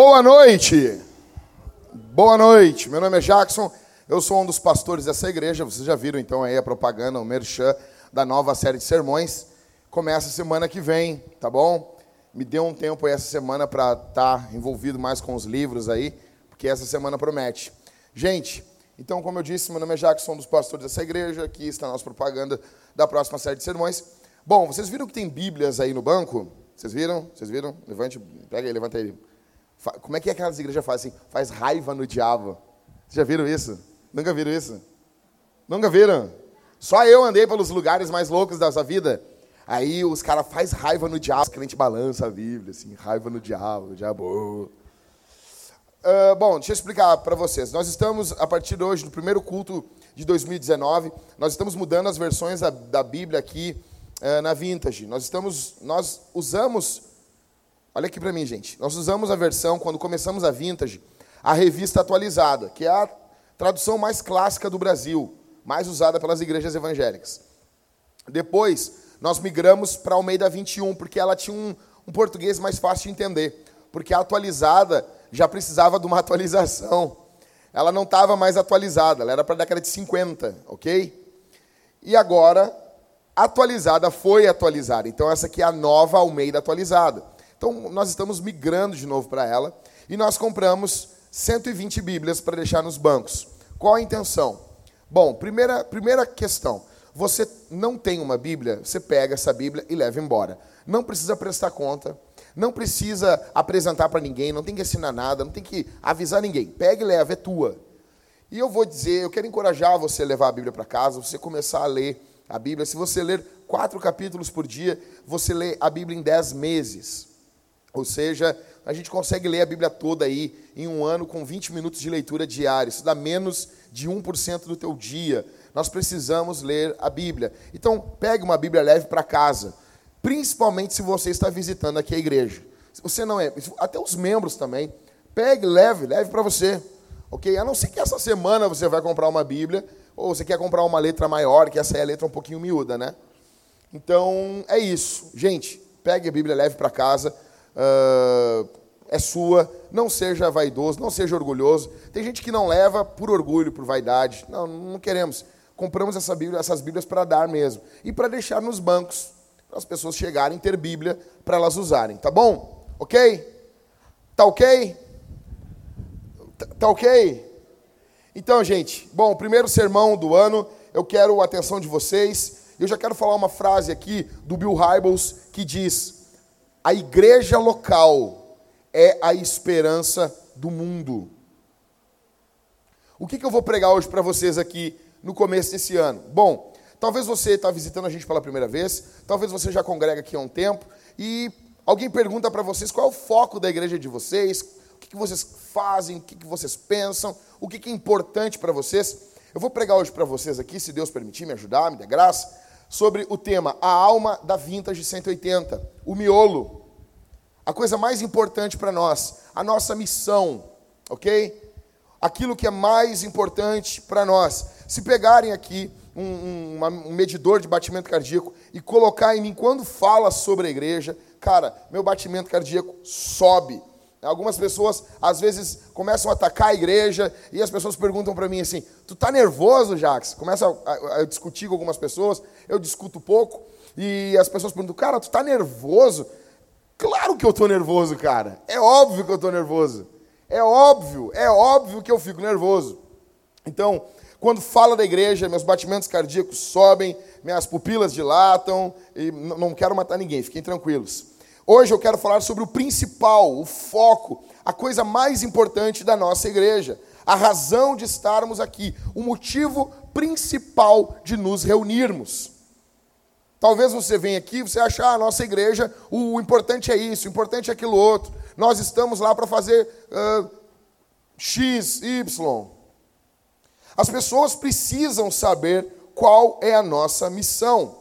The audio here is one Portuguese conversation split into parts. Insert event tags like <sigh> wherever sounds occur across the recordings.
Boa noite. Boa noite. Meu nome é Jackson. Eu sou um dos pastores dessa igreja. Vocês já viram então aí a propaganda, o merchan da nova série de sermões. Começa semana que vem, tá bom? Me deu um tempo aí essa semana para estar tá envolvido mais com os livros aí, porque essa semana promete. Gente, então como eu disse, meu nome é Jackson, um dos pastores dessa igreja. Aqui está a nossa propaganda da próxima série de sermões. Bom, vocês viram que tem Bíblias aí no banco? Vocês viram? Vocês viram? Levante, pega aí, levanta aí. Como é que aquelas igrejas fazem assim? Faz raiva no diabo. Vocês já viram isso? Nunca viram isso? Nunca viram? Só eu andei pelos lugares mais loucos dessa vida. Aí os caras faz raiva no diabo, os crente balança a Bíblia, assim, raiva no diabo, diabo. Uh, bom, deixa eu explicar para vocês. Nós estamos, a partir de hoje, no primeiro culto de 2019, nós estamos mudando as versões da, da Bíblia aqui uh, na Vintage. Nós estamos, nós usamos Olha aqui para mim, gente. Nós usamos a versão, quando começamos a Vintage, a revista atualizada, que é a tradução mais clássica do Brasil, mais usada pelas igrejas evangélicas. Depois, nós migramos para Almeida 21, porque ela tinha um, um português mais fácil de entender. Porque a atualizada já precisava de uma <laughs> atualização. Ela não estava mais atualizada, ela era para a década de 50, ok? E agora, atualizada foi atualizada. Então, essa aqui é a nova Almeida atualizada. Então, nós estamos migrando de novo para ela e nós compramos 120 Bíblias para deixar nos bancos. Qual a intenção? Bom, primeira, primeira questão. Você não tem uma Bíblia, você pega essa Bíblia e leva embora. Não precisa prestar conta, não precisa apresentar para ninguém, não tem que assinar nada, não tem que avisar ninguém. Pega e leva, é tua. E eu vou dizer, eu quero encorajar você a levar a Bíblia para casa, você começar a ler a Bíblia. Se você ler quatro capítulos por dia, você lê a Bíblia em dez meses. Ou seja, a gente consegue ler a Bíblia toda aí em um ano com 20 minutos de leitura diária. Isso dá menos de 1% do teu dia. Nós precisamos ler a Bíblia. Então, pegue uma Bíblia leve para casa, principalmente se você está visitando aqui a igreja. Se você não é, até os membros também, pegue, leve, leve para você. OK? A não ser que essa semana você vai comprar uma Bíblia ou você quer comprar uma letra maior, que essa é a letra um pouquinho miúda, né? Então, é isso. Gente, pegue a Bíblia leve para casa uh, é sua, não seja vaidoso, não seja orgulhoso. Tem gente que não leva por orgulho, por vaidade. Não, não queremos. Compramos essa Bíblia, essas Bíblias para dar mesmo. E para deixar nos bancos, para as pessoas chegarem ter Bíblia para elas usarem. Tá bom? Ok? Tá ok? Tá, tá ok? Então, gente, bom, primeiro sermão do ano, eu quero a atenção de vocês. Eu já quero falar uma frase aqui do Bill Hybels que diz: a igreja local é a esperança do mundo. O que, que eu vou pregar hoje para vocês aqui no começo desse ano? Bom, talvez você está visitando a gente pela primeira vez, talvez você já congrega aqui há um tempo, e alguém pergunta para vocês qual é o foco da igreja de vocês, o que, que vocês fazem, o que, que vocês pensam, o que, que é importante para vocês. Eu vou pregar hoje para vocês aqui, se Deus permitir me ajudar, me dê graça, sobre o tema A Alma da Vintage 180, o miolo a coisa mais importante para nós, a nossa missão, ok? Aquilo que é mais importante para nós. Se pegarem aqui um, um, um, medidor de batimento cardíaco e colocar em mim quando fala sobre a igreja, cara, meu batimento cardíaco sobe. Algumas pessoas às vezes começam a atacar a igreja e as pessoas perguntam para mim assim: "Tu tá nervoso, Jax?" Começa a, a, a, discutir com algumas pessoas, eu discuto pouco e as pessoas perguntam: "Cara, tu tá nervoso?" Claro que eu estou nervoso, cara. É óbvio que eu estou nervoso. É óbvio, é óbvio que eu fico nervoso. Então, quando fala da igreja, meus batimentos cardíacos sobem, minhas pupilas dilatam e não quero matar ninguém, fiquem tranquilos. Hoje eu quero falar sobre o principal, o foco, a coisa mais importante da nossa igreja, a razão de estarmos aqui, o motivo principal de nos reunirmos. Talvez você venha aqui você ache, ah, a nossa igreja, o importante é isso, o importante é aquilo outro. Nós estamos lá para fazer uh, X, Y. As pessoas precisam saber qual é a nossa missão.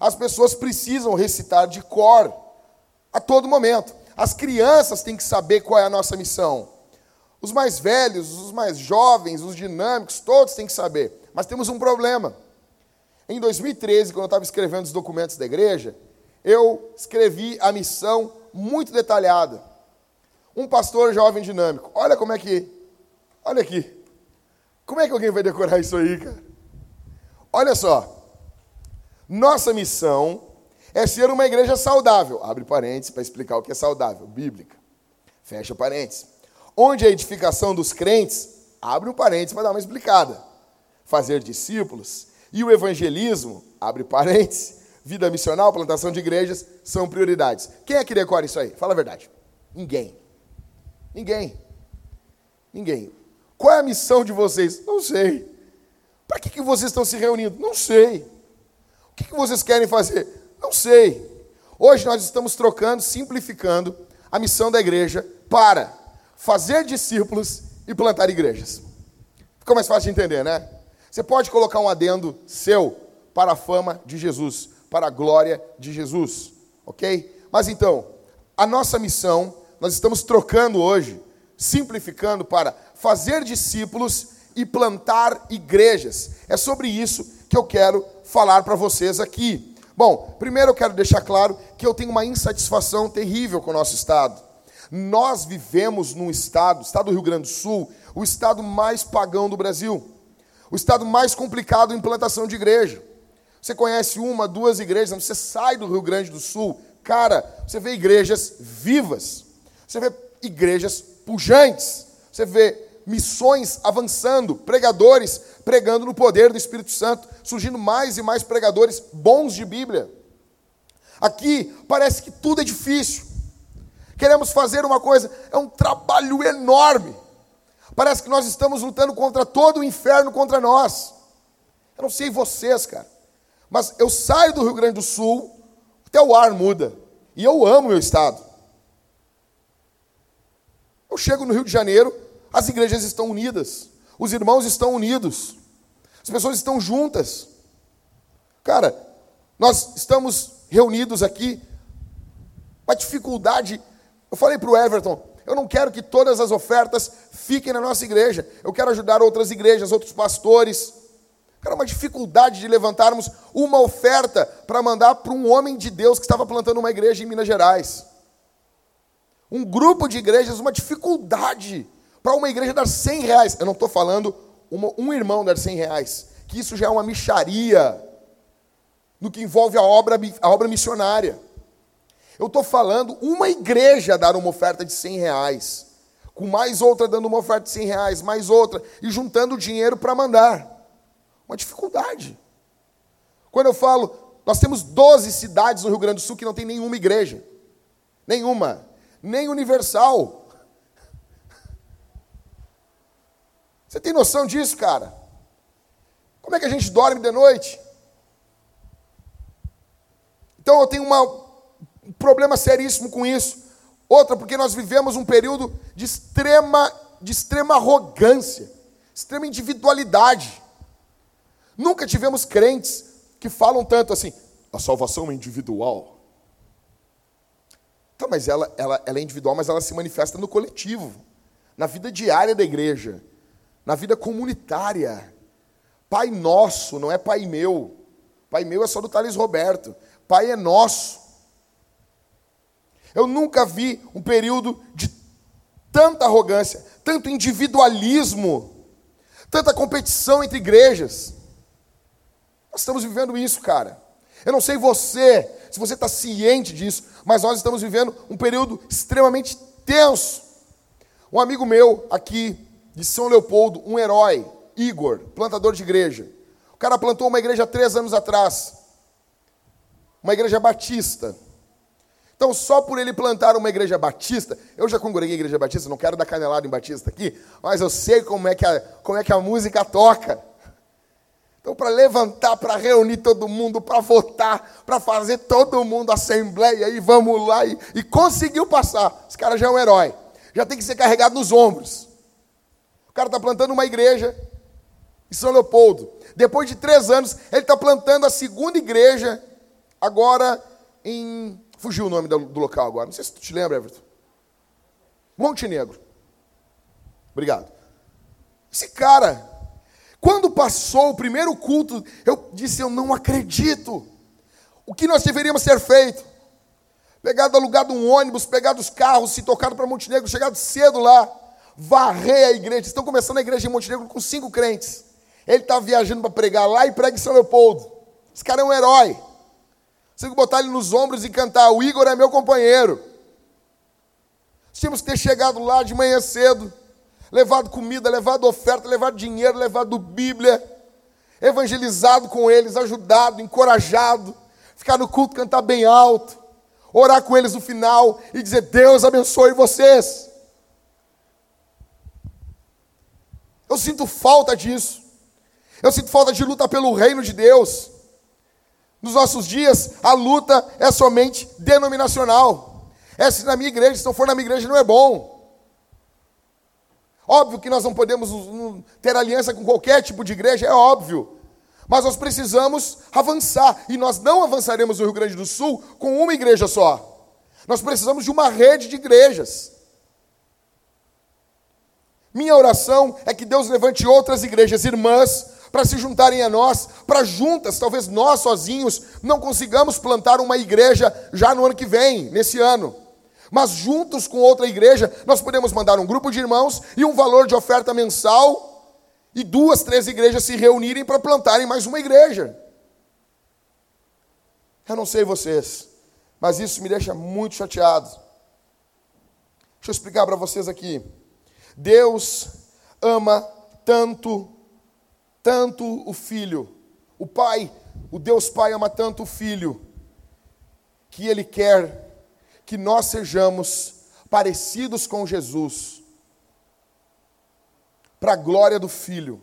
As pessoas precisam recitar de cor a todo momento. As crianças têm que saber qual é a nossa missão. Os mais velhos, os mais jovens, os dinâmicos, todos têm que saber. Mas temos um problema. Em 2013, quando eu estava escrevendo os documentos da igreja, eu escrevi a missão muito detalhada. Um pastor jovem dinâmico. Olha como é que. Olha aqui. Como é que alguém vai decorar isso aí, cara? Olha só. Nossa missão é ser uma igreja saudável. Abre parênteses para explicar o que é saudável. Bíblica. Fecha parênteses. Onde a edificação dos crentes, abre um parênteses para dar uma explicada. Fazer discípulos e o evangelismo, abre parênteses, vida missional, plantação de igrejas, são prioridades. Quem é que decora isso aí? Fala a verdade. Ninguém. Ninguém. Ninguém. Qual é a missão de vocês? Não sei. Para que, que vocês estão se reunindo? Não sei. O que, que vocês querem fazer? Não sei. Hoje nós estamos trocando, simplificando a missão da igreja para fazer discípulos e plantar igrejas. Ficou mais fácil de entender, né? Você pode colocar um adendo seu para a fama de Jesus, para a glória de Jesus, ok? Mas então, a nossa missão, nós estamos trocando hoje, simplificando para fazer discípulos e plantar igrejas. É sobre isso que eu quero falar para vocês aqui. Bom, primeiro eu quero deixar claro que eu tenho uma insatisfação terrível com o nosso estado. Nós vivemos num estado, estado do Rio Grande do Sul, o estado mais pagão do Brasil, o estado mais complicado em implantação de igreja. Você conhece uma, duas igrejas, você sai do Rio Grande do Sul, cara, você vê igrejas vivas, você vê igrejas pujantes, você vê missões avançando, pregadores pregando no poder do Espírito Santo, surgindo mais e mais pregadores bons de Bíblia. Aqui parece que tudo é difícil. Queremos fazer uma coisa, é um trabalho enorme. Parece que nós estamos lutando contra todo o inferno contra nós. Eu não sei vocês, cara, mas eu saio do Rio Grande do Sul, até o ar muda. E eu amo meu estado. Eu chego no Rio de Janeiro, as igrejas estão unidas, os irmãos estão unidos, as pessoas estão juntas. Cara, nós estamos reunidos aqui, uma dificuldade. Eu falei para o Everton, eu não quero que todas as ofertas fiquem na nossa igreja, eu quero ajudar outras igrejas, outros pastores. Cara, uma dificuldade de levantarmos uma oferta para mandar para um homem de Deus que estava plantando uma igreja em Minas Gerais. Um grupo de igrejas, uma dificuldade para uma igreja dar 100 reais, eu não estou falando uma, um irmão dar 100 reais, que isso já é uma micharia no que envolve a obra, a obra missionária. Eu estou falando uma igreja dar uma oferta de 100 reais, com mais outra dando uma oferta de 100 reais, mais outra, e juntando dinheiro para mandar. Uma dificuldade. Quando eu falo, nós temos 12 cidades no Rio Grande do Sul que não tem nenhuma igreja. Nenhuma. Nem universal. <laughs> Você tem noção disso, cara? Como é que a gente dorme de noite? Então eu tenho uma, um problema seríssimo com isso. Outra, porque nós vivemos um período de extrema, de extrema arrogância, extrema individualidade. Nunca tivemos crentes que falam tanto assim, a salvação é individual. Então, mas ela, ela, ela é individual, mas ela se manifesta no coletivo, na vida diária da igreja na vida comunitária. Pai nosso, não é pai meu. Pai meu é só do Thales Roberto. Pai é nosso. Eu nunca vi um período de tanta arrogância, tanto individualismo, tanta competição entre igrejas. Nós estamos vivendo isso, cara. Eu não sei você, se você está ciente disso, mas nós estamos vivendo um período extremamente tenso. Um amigo meu aqui de São Leopoldo, um herói, Igor, plantador de igreja. O cara plantou uma igreja três anos atrás, uma igreja batista. Então, só por ele plantar uma igreja batista, eu já congreguei igreja batista, não quero dar canelada em batista aqui, mas eu sei como é que a, como é que a música toca. Então, para levantar, para reunir todo mundo, para votar, para fazer todo mundo assembleia e vamos lá e, e conseguiu passar. Esse cara já é um herói, já tem que ser carregado nos ombros. O cara está plantando uma igreja em São Leopoldo. Depois de três anos, ele está plantando a segunda igreja, agora em. Fugiu o nome do, local agora. Não sei se tu te lembra, Everton. Montenegro. Obrigado. Esse cara, quando passou o primeiro culto, eu disse: Eu não acredito. O que nós deveríamos ter feito? pegado alugado um ônibus, pegado os carros, se tocado para Montenegro, chegado cedo lá, varrer a igreja. Estão começando a igreja em Montenegro com cinco crentes. Ele está viajando para pregar lá e prega em São Leopoldo. Esse cara é um herói. Você tem que botar ele nos ombros e cantar. O Igor é meu companheiro. Tínhamos que ter chegado lá de manhã cedo, levado comida, levado oferta, levado dinheiro, levado Bíblia, evangelizado com eles, ajudado, encorajado, ficar no culto, cantar bem alto, orar com eles no final e dizer: Deus abençoe vocês. Eu sinto falta disso. Eu sinto falta de luta pelo reino de Deus. Nos nossos dias, a luta é somente denominacional. É se na minha igreja, se não for na minha igreja, não é bom. Óbvio que nós não podemos ter aliança com qualquer tipo de igreja, é óbvio. Mas nós precisamos avançar. E nós não avançaremos no Rio Grande do Sul com uma igreja só. Nós precisamos de uma rede de igrejas. Minha oração é que Deus levante outras igrejas irmãs para se juntarem a nós, para juntas, talvez nós sozinhos não consigamos plantar uma igreja já no ano que vem, nesse ano. Mas juntos com outra igreja, nós podemos mandar um grupo de irmãos e um valor de oferta mensal e duas, três igrejas se reunirem para plantarem mais uma igreja. Eu não sei vocês, mas isso me deixa muito chateado. Deixa eu explicar para vocês aqui. Deus ama tanto, tanto o filho. O Pai, o Deus Pai ama tanto o filho, que Ele quer que nós sejamos parecidos com Jesus, para a glória do Filho.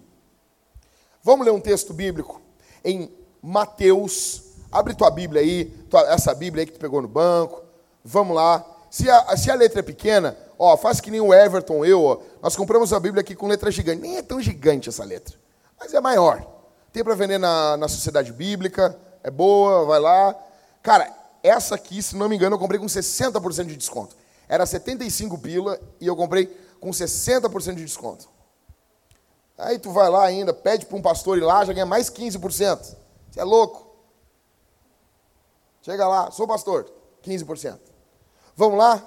Vamos ler um texto bíblico em Mateus. Abre tua Bíblia aí, tua, essa Bíblia aí que tu pegou no banco. Vamos lá. Se a, se a letra é pequena, ó, faz que nem o Everton, eu, ó, nós compramos a Bíblia aqui com letra gigante. Nem é tão gigante essa letra, mas é maior. Tem para vender na, na Sociedade Bíblica, é boa, vai lá. Cara, essa aqui, se não me engano, eu comprei com 60% de desconto. Era 75 pila e eu comprei com 60% de desconto. Aí tu vai lá ainda, pede para um pastor ir lá, já ganha mais 15%. Você é louco. Chega lá, sou pastor, 15%. Vamos lá?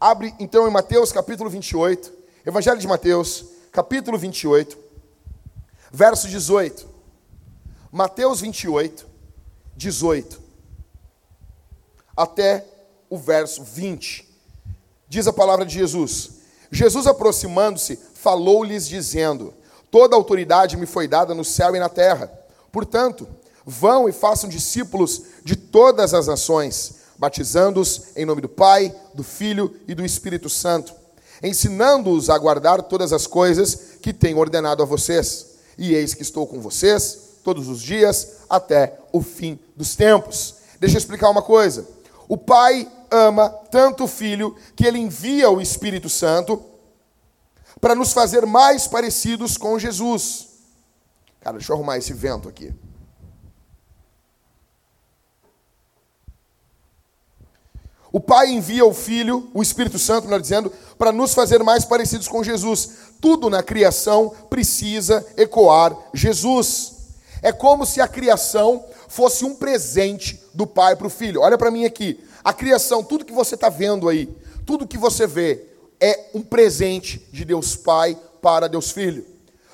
Abre então em Mateus capítulo 28, Evangelho de Mateus, capítulo 28, verso 18. Mateus 28, 18 até o verso 20. Diz a palavra de Jesus: Jesus, aproximando-se, falou-lhes, dizendo: Toda autoridade me foi dada no céu e na terra. Portanto, vão e façam discípulos de todas as nações, batizando-os em nome do Pai, do Filho e do Espírito Santo, ensinando-os a guardar todas as coisas que tenho ordenado a vocês. E eis que estou com vocês todos os dias até o fim dos tempos. Deixa eu explicar uma coisa. O Pai ama tanto o Filho que ele envia o Espírito Santo para nos fazer mais parecidos com Jesus. Cara, deixa eu arrumar esse vento aqui. O Pai envia o Filho, o Espírito Santo, melhor dizendo, para nos fazer mais parecidos com Jesus. Tudo na criação precisa ecoar Jesus. É como se a criação fosse um presente do pai para o filho. Olha para mim aqui. A criação, tudo que você está vendo aí, tudo que você vê, é um presente de Deus Pai para Deus Filho.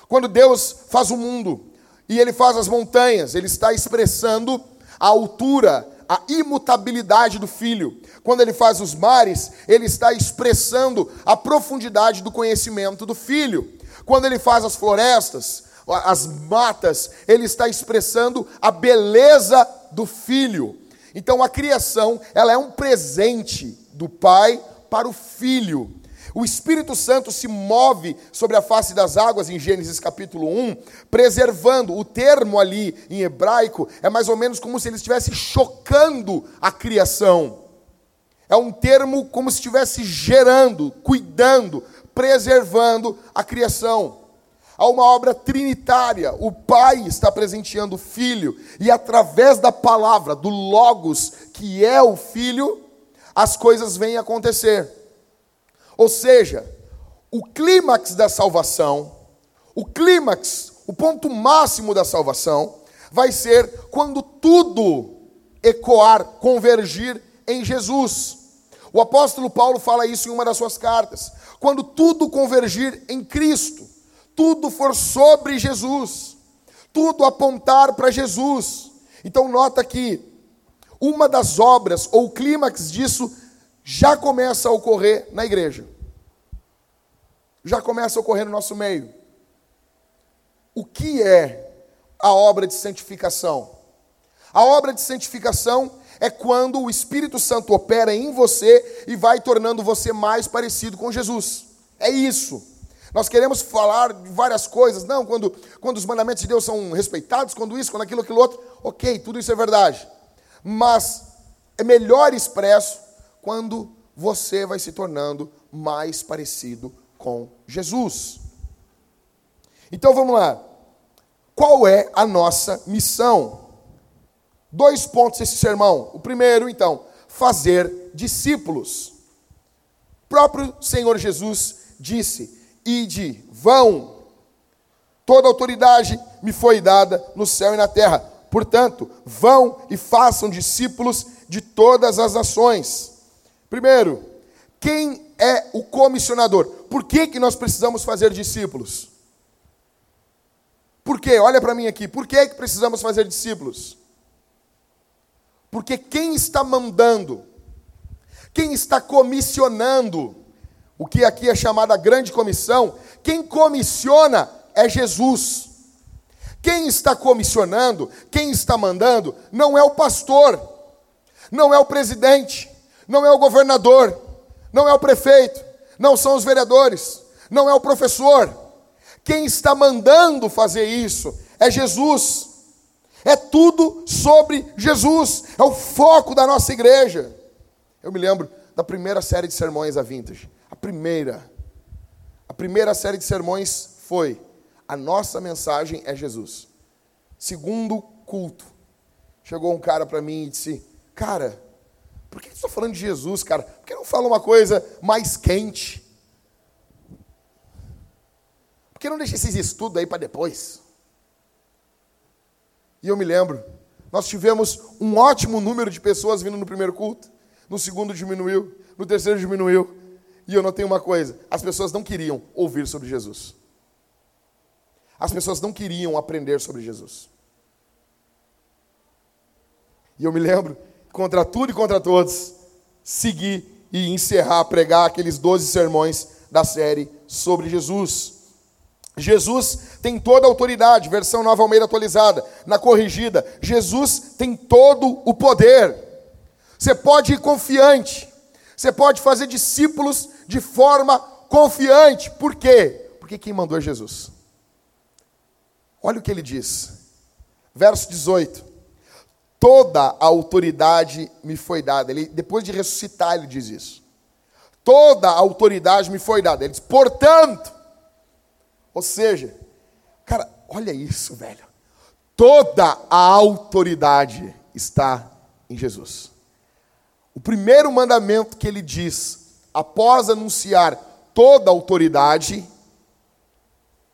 Quando Deus faz o mundo e Ele faz as montanhas, Ele está expressando a altura, a imutabilidade do Filho. Quando Ele faz os mares, Ele está expressando a profundidade do conhecimento do Filho. Quando Ele faz as florestas, as matas, ele está expressando a beleza do filho. Então a criação, ela é um presente do pai para o filho. O Espírito Santo se move sobre a face das águas em Gênesis capítulo 1, preservando. O termo ali em hebraico é mais ou menos como se ele estivesse chocando a criação. É um termo como se estivesse gerando, cuidando, preservando a criação. Há uma obra trinitária. O Pai está presenteando o Filho, e através da palavra, do Logos, que é o Filho, as coisas vêm acontecer. Ou seja, o clímax da salvação, o clímax, o ponto máximo da salvação, vai ser quando tudo ecoar, convergir em Jesus. O apóstolo Paulo fala isso em uma das suas cartas. Quando tudo convergir em Cristo, tudo for sobre Jesus, tudo apontar para Jesus. Então, nota que uma das obras, ou o clímax disso, já começa a ocorrer na igreja. Já começa a ocorrer no nosso meio. O que é a obra de santificação? A obra de santificação é quando o Espírito Santo opera em você e vai tornando você mais parecido com Jesus. É isso. Nós queremos falar de várias coisas. Não, quando, quando os mandamentos de Deus são respeitados, quando isso, quando aquilo, aquilo outro. Ok, tudo isso é verdade. Mas é melhor expresso quando você vai se tornando mais parecido com Jesus. Então vamos lá. Qual é a nossa missão? Dois pontos esse sermão. O primeiro, então, fazer discípulos. O próprio Senhor Jesus disse: Ide, vão. Toda autoridade me foi dada no céu e na terra. Portanto, vão e façam discípulos de todas as nações. Primeiro, quem é o comissionador? Por que, que nós precisamos fazer discípulos? Por quê? Olha para mim aqui. Por que, que precisamos fazer discípulos? Porque quem está mandando, quem está comissionando, o que aqui é chamada grande comissão, quem comissiona é Jesus. Quem está comissionando, quem está mandando, não é o pastor, não é o presidente, não é o governador, não é o prefeito, não são os vereadores, não é o professor. Quem está mandando fazer isso é Jesus. É tudo sobre Jesus, é o foco da nossa igreja. Eu me lembro da primeira série de sermões a Vintage. A primeira. A primeira série de sermões foi: a nossa mensagem é Jesus. Segundo culto, chegou um cara para mim e disse: Cara, por que está falando de Jesus, cara? Por que não fala uma coisa mais quente? Por que não deixa esses estudos aí para depois? E eu me lembro, nós tivemos um ótimo número de pessoas vindo no primeiro culto, no segundo diminuiu, no terceiro diminuiu. E eu notei uma coisa: as pessoas não queriam ouvir sobre Jesus. As pessoas não queriam aprender sobre Jesus. E eu me lembro, contra tudo e contra todos, seguir e encerrar, pregar aqueles 12 sermões da série sobre Jesus. Jesus tem toda a autoridade, versão Nova Almeida atualizada, na corrigida. Jesus tem todo o poder. Você pode ir confiante. Você pode fazer discípulos de forma confiante. Por quê? Porque quem mandou é Jesus. Olha o que ele diz. Verso 18. Toda a autoridade me foi dada. Ele, depois de ressuscitar, ele diz isso. Toda a autoridade me foi dada. Ele diz, portanto, ou seja, cara, olha isso, velho. Toda a autoridade está em Jesus. O primeiro mandamento que ele diz, após anunciar toda a autoridade,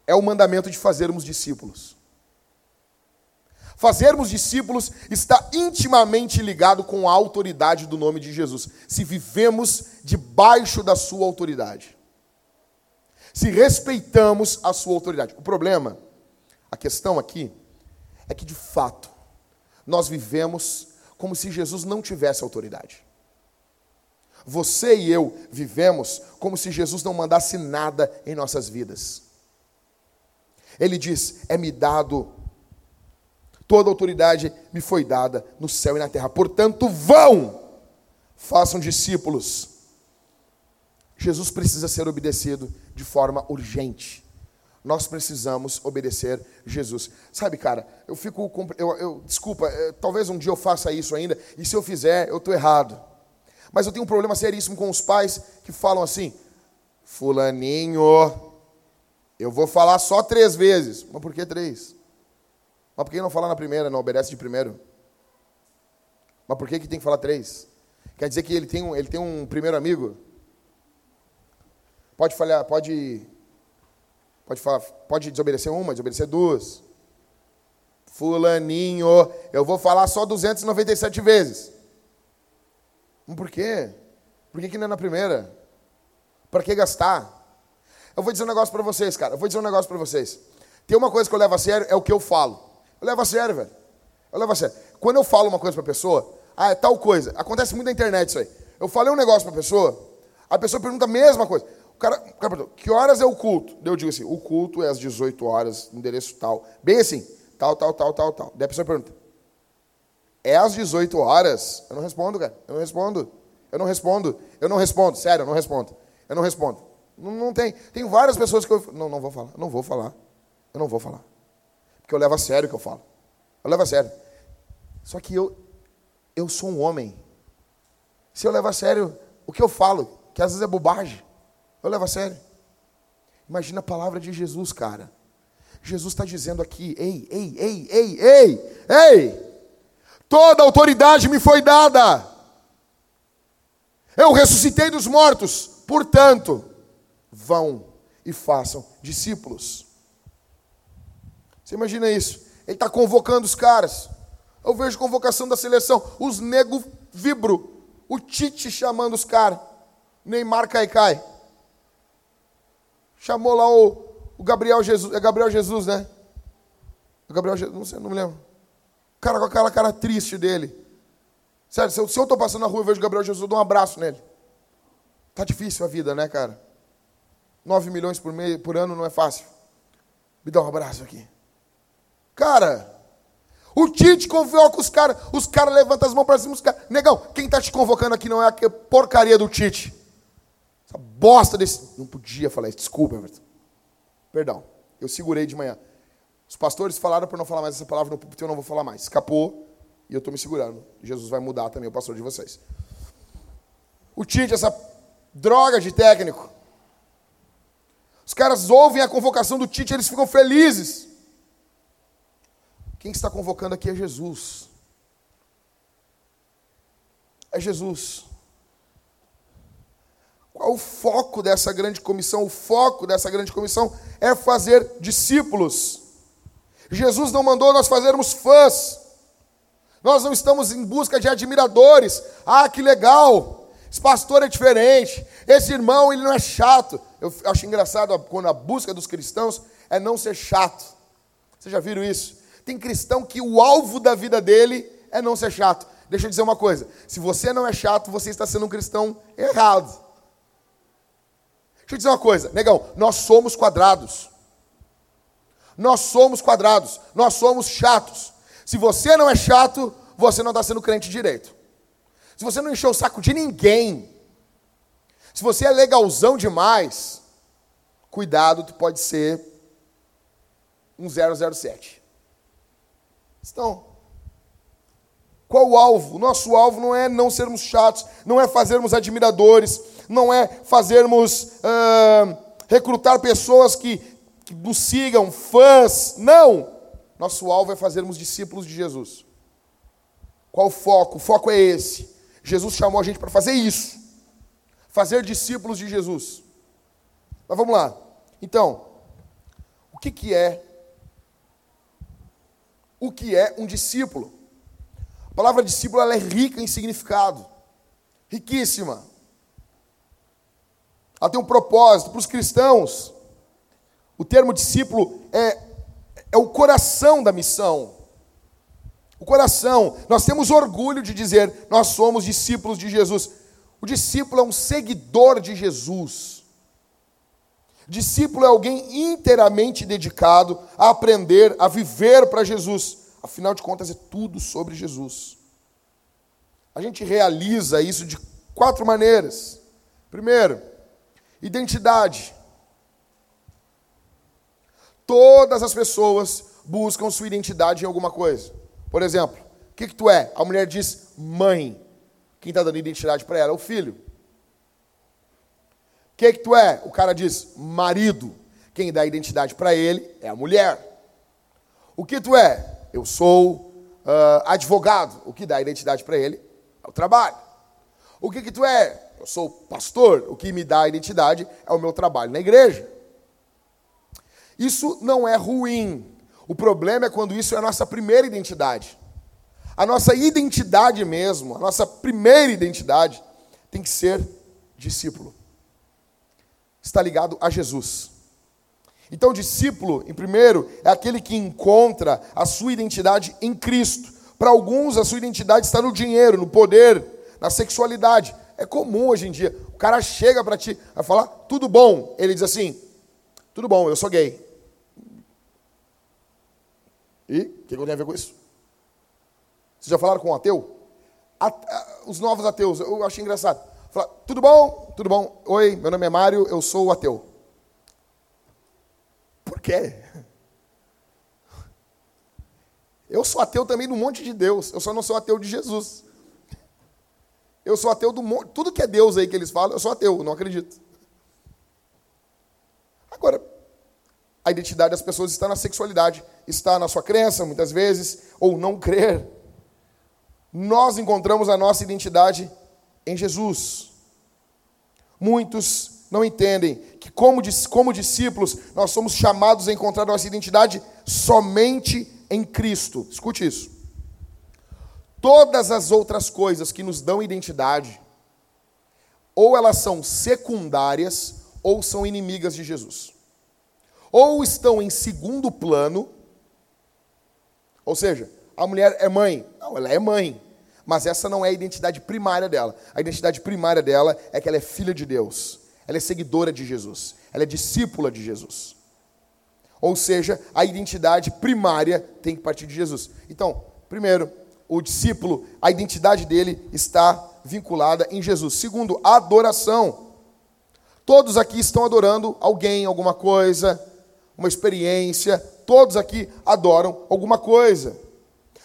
é o mandamento de fazermos discípulos. Fazermos discípulos está intimamente ligado com a autoridade do nome de Jesus, se vivemos debaixo da sua autoridade se respeitamos a sua autoridade. O problema, a questão aqui, é que de fato, nós vivemos como se Jesus não tivesse autoridade. Você e eu vivemos como se Jesus não mandasse nada em nossas vidas. Ele diz: É-me dado, toda autoridade me foi dada no céu e na terra. Portanto, vão, façam discípulos Jesus precisa ser obedecido de forma urgente. Nós precisamos obedecer Jesus. Sabe, cara, eu fico. Eu, eu, desculpa, é, talvez um dia eu faça isso ainda, e se eu fizer, eu estou errado. Mas eu tenho um problema seríssimo com os pais que falam assim: Fulaninho, eu vou falar só três vezes. Mas por que três? Mas por que não fala na primeira, não obedece de primeiro? Mas por que, que tem que falar três? Quer dizer que ele tem um, ele tem um primeiro amigo? Pode falhar, pode. Pode, falar, pode desobedecer uma, desobedecer duas. Fulaninho, eu vou falar só 297 vezes. Por quê? Por que, que não é na primeira? Para que gastar? Eu vou dizer um negócio para vocês, cara. Eu vou dizer um negócio para vocês. Tem uma coisa que eu levo a sério, é o que eu falo. Eu levo a sério, velho. Eu levo a sério. Quando eu falo uma coisa para a pessoa, ah, é tal coisa. Acontece muito na internet isso aí. Eu falei um negócio para a pessoa, a pessoa pergunta a mesma coisa. O cara, o cara perguntou, que horas é o culto? Eu digo assim, o culto é às 18 horas, endereço tal. Bem assim, tal, tal, tal, tal, tal. Daí a pessoa pergunta, é às 18 horas? Eu não respondo, cara. Eu não respondo. Eu não respondo. Eu não respondo. Sério, eu não respondo. Eu não respondo. Não, não tem. Tem várias pessoas que eu. Não, não vou falar. Não vou falar. Eu não vou falar. Porque eu levo a sério o que eu falo. Eu levo a sério. Só que eu, eu sou um homem. Se eu levo a sério o que eu falo, que às vezes é bobagem, eu levo a sério. Imagina a palavra de Jesus, cara. Jesus está dizendo aqui: ei, ei, ei, ei, ei, ei, toda autoridade me foi dada. Eu ressuscitei dos mortos, portanto, vão e façam discípulos. Você imagina isso? Ele está convocando os caras. Eu vejo convocação da seleção. Os nego vibro. O Tite chamando os caras. Neymar cai cai. Chamou lá o, o Gabriel Jesus. É Gabriel Jesus, né? O Gabriel Jesus, não sei, não me lembro. O cara com aquela cara triste dele. Sério, se eu, tô passando na rua e vejo o Gabriel Jesus, eu dou um abraço nele. Tá difícil a vida, né, cara? 9 milhões por, meio, por ano não é fácil. Me dá um abraço aqui. Cara, o Tite convoca os caras, os caras levantam as mãos para cima, os caras. Negão, quem está te convocando aqui não é a porcaria do Tite. Essa bosta desse. Não podia falar isso, desculpa, Everton. Perdão, eu segurei de manhã. Os pastores falaram para não falar mais essa palavra no púlpito, eu não vou falar mais. Escapou e eu estou me segurando. Jesus vai mudar também o pastor de vocês. O Tite, essa droga de técnico. Os caras ouvem a convocação do Tite, eles ficam felizes. Quem está convocando aqui é Jesus. É Jesus. Qual o foco dessa grande comissão? O foco dessa grande comissão é fazer discípulos. Jesus não mandou nós fazermos fãs. Nós não estamos em busca de admiradores. Ah, que legal! Esse pastor é diferente. Esse irmão, ele não é chato. Eu acho engraçado quando a busca dos cristãos é não ser chato. Vocês já viram isso? Tem cristão que o alvo da vida dele é não ser chato. Deixa eu dizer uma coisa: se você não é chato, você está sendo um cristão errado. Deixa eu dizer uma coisa, negão, nós somos quadrados. Nós somos quadrados, nós somos chatos. Se você não é chato, você não está sendo crente direito. Se você não encheu o saco de ninguém, se você é legalzão demais, cuidado, tu pode ser um 007. Então, qual o alvo? Nosso alvo não é não sermos chatos, não é fazermos admiradores, não é fazermos recrutar pessoas que, que nos sigam, fãs. Não! Nosso alvo é fazermos discípulos de Jesus. Qual o foco? O foco é esse. Jesus chamou a gente para fazer isso. Fazer discípulos de Jesus. Mas vamos lá. Então, o que, que é o que é um discípulo. A palavra discípulo é rica em significado, riquíssima. Ela tem um propósito. Para os cristãos, o termo discípulo é, é o coração da missão. O coração. Nós temos orgulho de dizer, nós somos discípulos de Jesus. O discípulo é um seguidor de Jesus. Discípulo é alguém inteiramente dedicado a aprender, a viver para Jesus. Afinal de contas, é tudo sobre Jesus. A gente realiza isso de quatro maneiras. Primeiro, identidade. Todas as pessoas buscam sua identidade em alguma coisa. Por exemplo, o que, que tu é? A mulher diz mãe. Quem está dando identidade para ela é o filho. O que, que tu é? O cara diz marido. Quem dá identidade para ele é a mulher. O que tu é? Eu sou uh, advogado. O que dá identidade para ele é o trabalho. O que, que tu é? Eu sou pastor. O que me dá identidade é o meu trabalho na igreja. Isso não é ruim. O problema é quando isso é a nossa primeira identidade. A nossa identidade mesmo, a nossa primeira identidade, tem que ser discípulo. Está ligado a Jesus. Então, discípulo, em primeiro, é aquele que encontra a sua identidade em Cristo. Para alguns, a sua identidade está no dinheiro, no poder, na sexualidade. É comum hoje em dia. O cara chega para ti, vai falar, tudo bom. Ele diz assim, tudo bom, eu sou gay. E o que, que eu tenho a ver com isso? Vocês já falaram com um ateu? os novos ateus, eu achei engraçado. Fala, tudo bom? Tudo bom? Oi, meu nome é Mário, eu sou ateu. Por quê? Eu sou ateu também do monte de Deus, eu só não sou ateu de Jesus. Eu sou ateu do monte, tudo que é Deus aí que eles falam, eu sou ateu, não acredito. Agora, a identidade das pessoas está na sexualidade, está na sua crença, muitas vezes, ou não crer. Nós encontramos a nossa identidade em Jesus. Muitos não entendem que, como, como discípulos, nós somos chamados a encontrar nossa identidade somente em Cristo. Escute isso. Todas as outras coisas que nos dão identidade, ou elas são secundárias, ou são inimigas de Jesus. Ou estão em segundo plano, ou seja, a mulher é mãe. Não, ela é mãe. Mas essa não é a identidade primária dela. A identidade primária dela é que ela é filha de Deus. Ela é seguidora de Jesus. Ela é discípula de Jesus. Ou seja, a identidade primária tem que partir de Jesus. Então, primeiro, o discípulo, a identidade dele está vinculada em Jesus. Segundo, adoração. Todos aqui estão adorando alguém, alguma coisa, uma experiência. Todos aqui adoram alguma coisa.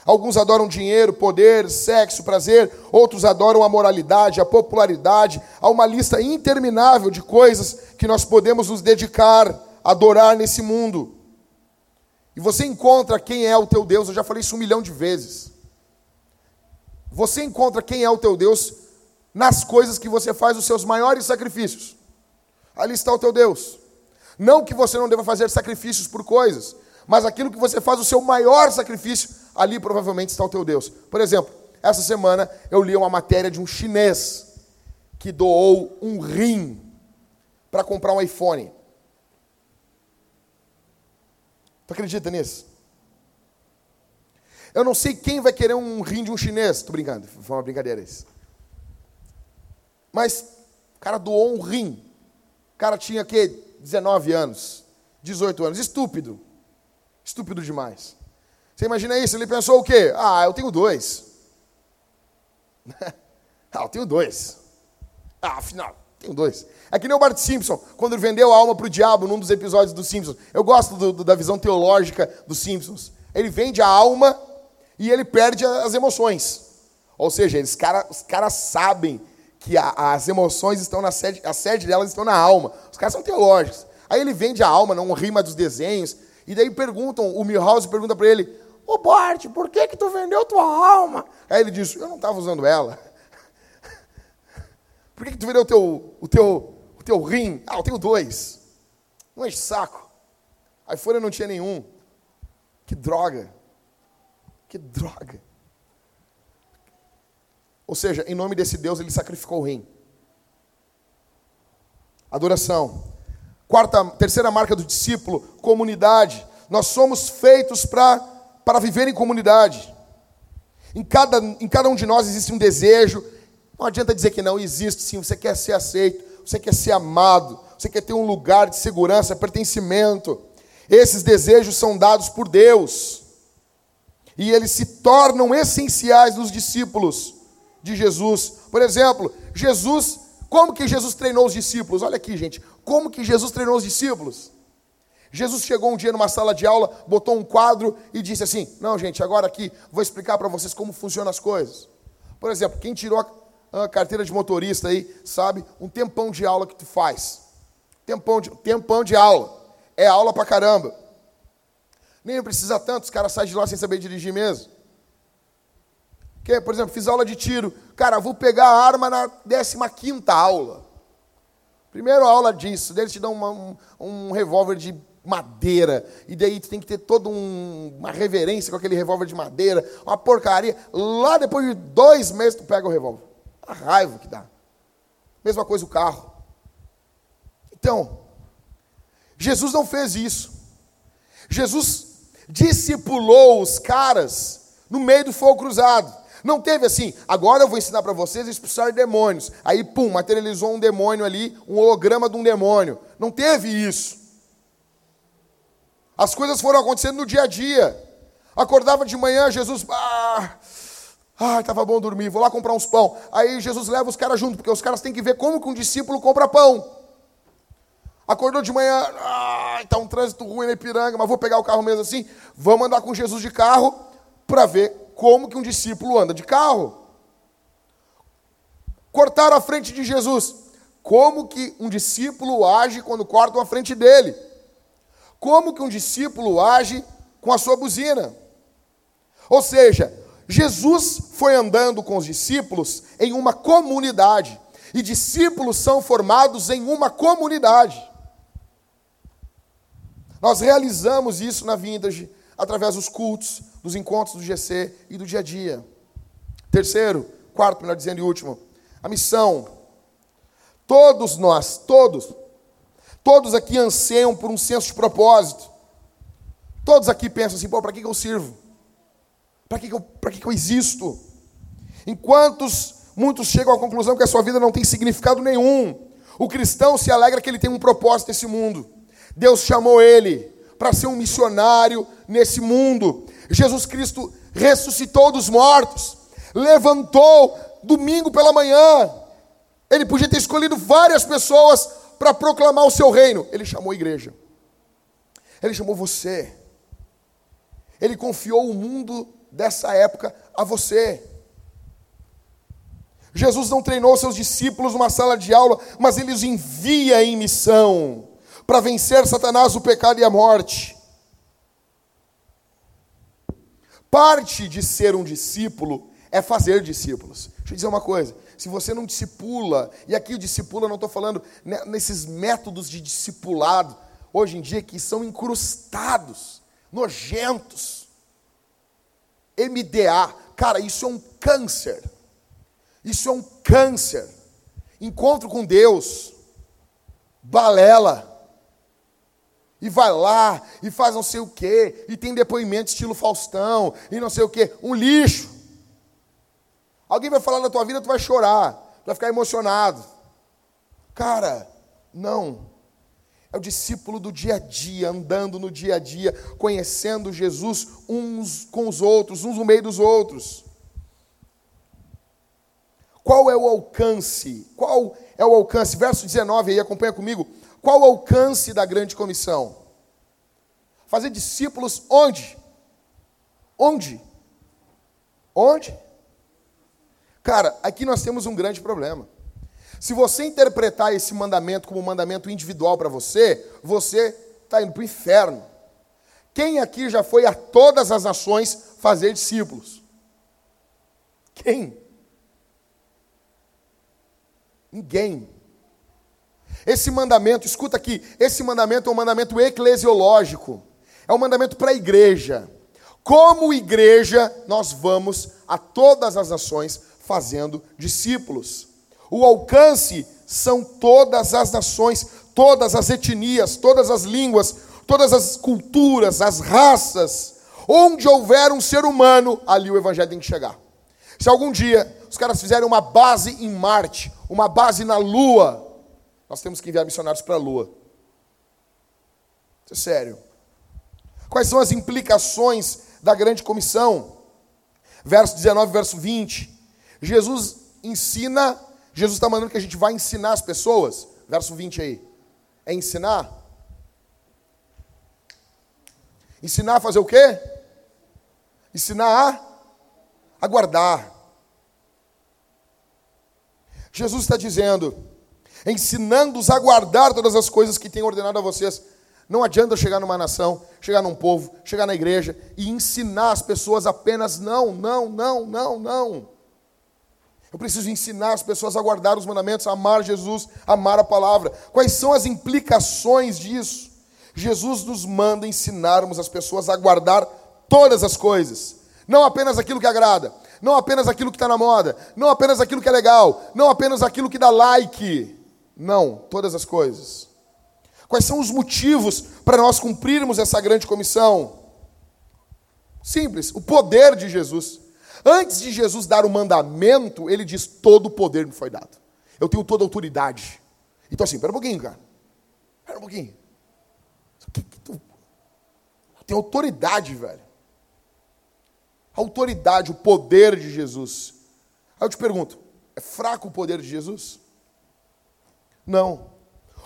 Alguns adoram dinheiro, poder, sexo, prazer, outros adoram a moralidade, a popularidade. Há uma lista interminável de coisas que nós podemos nos dedicar a adorar nesse mundo. E você encontra quem é o teu Deus, eu já falei isso um milhão de vezes. Você encontra quem é o teu Deus nas coisas que você faz os seus maiores sacrifícios. Ali está o teu Deus. Não que você não deva fazer sacrifícios por coisas, mas aquilo que você faz o seu maior sacrifício, ali provavelmente está o teu Deus. Por exemplo, essa semana eu li uma matéria de um chinês que doou um rim para comprar um iPhone. Tu acredita nisso? Eu não sei quem vai querer um rim de um chinês. Estou brincando, foi uma brincadeira isso. Mas o cara doou um rim. O cara tinha que 19 anos, 18 anos, estúpido. Estúpido demais. Você imagina isso? Ele pensou o quê? Ah, eu tenho dois. <laughs> ah, eu tenho dois. Ah, afinal, tenho dois. É que nem o Bart Simpson, quando ele vendeu a alma para o diabo num dos episódios dos Simpsons. Eu gosto do, do, da visão teológica dos Simpsons. Ele vende a alma e ele perde as emoções. Ou seja, eles, cara, os caras sabem que a, as emoções estão na sede, a sede delas estão na alma. Os caras são teológicos. Aí ele vende a alma, não rima dos desenhos. E daí perguntam, o Milhouse pergunta para ele, ô Bart, por que que tu vendeu tua alma? Aí ele diz, eu não estava usando ela. <laughs> Por que, que tu vendeu o teu, o, teu, o teu rim? Ah, eu tenho dois. Não enche saco. A folha não tinha nenhum. Que droga. Que droga. Ou seja, em nome desse Deus, ele sacrificou o rim. Adoração. Quarta, terceira marca do discípulo, comunidade. Nós somos feitos para viver em comunidade. Em cada, em cada um de nós existe um desejo. Não adianta dizer que não, existe sim. Você quer ser aceito, você quer ser amado, você quer ter um lugar de segurança, pertencimento. Esses desejos são dados por Deus. E eles se tornam essenciais nos discípulos de Jesus. Por exemplo, Jesus, como que Jesus treinou os discípulos? Olha aqui, gente. Como que Jesus treinou os discípulos? Jesus chegou um dia numa sala de aula, botou um quadro e disse assim: Não, gente, agora aqui vou explicar para vocês como funcionam as coisas. Por exemplo, quem tirou a carteira de motorista aí, sabe, um tempão de aula que tu faz. Tempão de, tempão de aula. É aula pra caramba. Nem precisa tanto, os caras saem de lá sem saber dirigir mesmo. Que, por exemplo, fiz aula de tiro. Cara, vou pegar a arma na 15 aula. Primeira aula disso, eles te dão uma, um, um revólver de madeira. E daí tu tem que ter toda um, uma reverência com aquele revólver de madeira, uma porcaria. Lá depois de dois meses tu pega o revólver. A raiva que dá. Mesma coisa o carro. Então, Jesus não fez isso. Jesus discipulou os caras no meio do fogo cruzado. Não teve assim, agora eu vou ensinar para vocês a expulsar demônios. Aí, pum, materializou um demônio ali, um holograma de um demônio. Não teve isso. As coisas foram acontecendo no dia a dia. Acordava de manhã, Jesus, ah, ah, estava bom dormir, vou lá comprar uns pão. Aí Jesus leva os caras junto, porque os caras têm que ver como que um discípulo compra pão. Acordou de manhã, ah, está um trânsito ruim na Ipiranga, mas vou pegar o carro mesmo assim. Vamos andar com Jesus de carro para ver como que um discípulo anda de carro. Cortaram a frente de Jesus. Como que um discípulo age quando cortam a frente dele? Como que um discípulo age com a sua buzina? Ou seja, Jesus foi andando com os discípulos em uma comunidade. E discípulos são formados em uma comunidade. Nós realizamos isso na Vintage através dos cultos, dos encontros do GC e do dia a dia. Terceiro, quarto, melhor dizendo e último, a missão. Todos nós, todos, todos aqui anseiam por um senso de propósito. Todos aqui pensam assim, pô, para que, que eu sirvo? Para que, que, eu, que, que eu existo? Enquanto muitos chegam à conclusão que a sua vida não tem significado nenhum, o cristão se alegra que ele tem um propósito nesse mundo. Deus chamou ele para ser um missionário nesse mundo. Jesus Cristo ressuscitou dos mortos, levantou domingo pela manhã. Ele podia ter escolhido várias pessoas para proclamar o seu reino. Ele chamou a igreja. Ele chamou você. Ele confiou o mundo dessa época a você. Jesus não treinou seus discípulos numa sala de aula, mas ele os envia em missão para vencer Satanás, o pecado e a morte. Parte de ser um discípulo é fazer discípulos. Deixa eu dizer uma coisa: se você não discipula, e aqui o discipula, não estou falando nesses métodos de discipulado, hoje em dia, que são incrustados, nojentos. MDA, cara, isso é um câncer. Isso é um câncer. Encontro com Deus, balela e vai lá e faz não sei o quê, e tem depoimento estilo Faustão, e não sei o quê, um lixo. Alguém vai falar na tua vida, tu vai chorar, tu vai ficar emocionado. Cara, não. É o discípulo do dia a dia, andando no dia a dia, conhecendo Jesus uns com os outros, uns no meio dos outros. Qual é o alcance? Qual é o alcance? Verso 19 aí, acompanha comigo. Qual o alcance da grande comissão? Fazer discípulos onde? Onde? Onde? Cara, aqui nós temos um grande problema. Se você interpretar esse mandamento como um mandamento individual para você, você está indo para o inferno. Quem aqui já foi a todas as nações fazer discípulos? Quem? Ninguém. Esse mandamento, escuta aqui, esse mandamento é um mandamento eclesiológico, é um mandamento para a igreja. Como igreja, nós vamos a todas as nações fazendo discípulos. O alcance são todas as nações, todas as etnias, todas as línguas, todas as culturas, as raças. Onde houver um ser humano, ali o evangelho tem que chegar. Se algum dia os caras fizerem uma base em Marte, uma base na Lua, nós temos que enviar missionários para a lua. Isso é sério. Quais são as implicações da grande comissão? Verso 19, verso 20. Jesus ensina, Jesus está mandando que a gente vá ensinar as pessoas. Verso 20 aí. É ensinar? Ensinar a fazer o quê? Ensinar a aguardar. Jesus está dizendo: ensinando-os a guardar todas as coisas que tenho ordenado a vocês. Não adianta chegar numa nação, chegar num povo, chegar na igreja e ensinar as pessoas apenas não, não, não, não, não. Eu preciso ensinar as pessoas a guardar os mandamentos, a amar Jesus, a amar a palavra. Quais são as implicações disso? Jesus nos manda ensinarmos as pessoas a guardar todas as coisas, não apenas aquilo que agrada, não apenas aquilo que está na moda, não apenas aquilo que é legal, não apenas aquilo que dá like, não, todas as coisas. Quais são os motivos para nós cumprirmos essa grande comissão? Simples, o poder de Jesus. Antes de Jesus dar o mandamento, ele diz: todo o poder me foi dado. Eu tenho toda a autoridade. Então, assim, espera um pouquinho, cara. Espera um pouquinho. Tem autoridade, velho. A autoridade, o poder de Jesus. Aí eu te pergunto: é fraco o poder de Jesus? Não.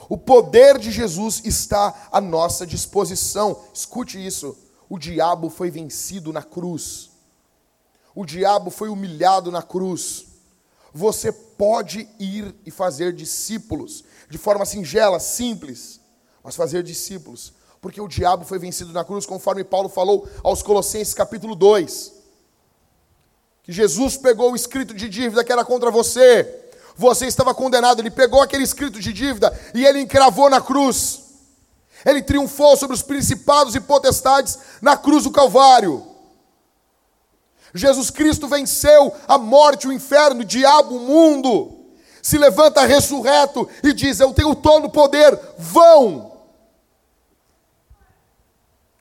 O poder de Jesus está à nossa disposição. Escute isso. O diabo foi vencido na cruz. O diabo foi humilhado na cruz. Você pode ir e fazer discípulos de forma singela, simples, mas fazer discípulos, porque o diabo foi vencido na cruz, conforme Paulo falou aos Colossenses capítulo 2. Que Jesus pegou o escrito de dívida que era contra você, você estava condenado, ele pegou aquele escrito de dívida e ele encravou na cruz. Ele triunfou sobre os principados e potestades na cruz do Calvário. Jesus Cristo venceu a morte, o inferno, o diabo, o mundo. Se levanta ressurreto e diz: Eu tenho todo o poder, vão.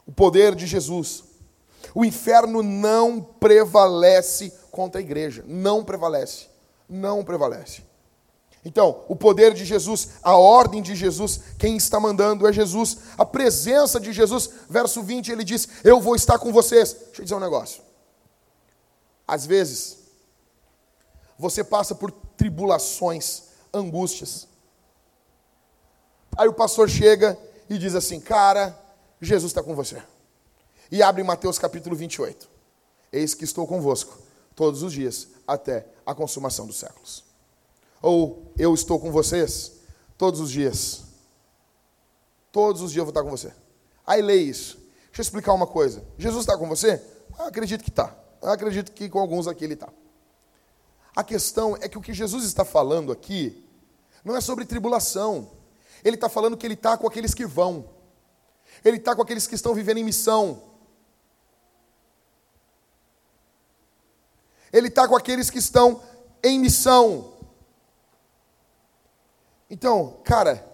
O poder de Jesus. O inferno não prevalece contra a igreja, não prevalece, não prevalece. Então, o poder de Jesus, a ordem de Jesus, quem está mandando é Jesus, a presença de Jesus, verso 20, ele diz: Eu vou estar com vocês. Deixa eu dizer um negócio. Às vezes, você passa por tribulações, angústias. Aí o pastor chega e diz assim: Cara, Jesus está com você. E abre Mateus capítulo 28. Eis que estou convosco todos os dias, até a consumação dos séculos. Ou eu estou com vocês todos os dias. Todos os dias eu vou estar com você. Aí lê isso. Deixa eu explicar uma coisa. Jesus está com você? Ah, acredito que está. Eu acredito que com alguns aqui ele está. A questão é que o que Jesus está falando aqui não é sobre tribulação. Ele está falando que ele está com aqueles que vão. Ele está com aqueles que estão vivendo em missão. Ele está com aqueles que estão em missão. Então, cara,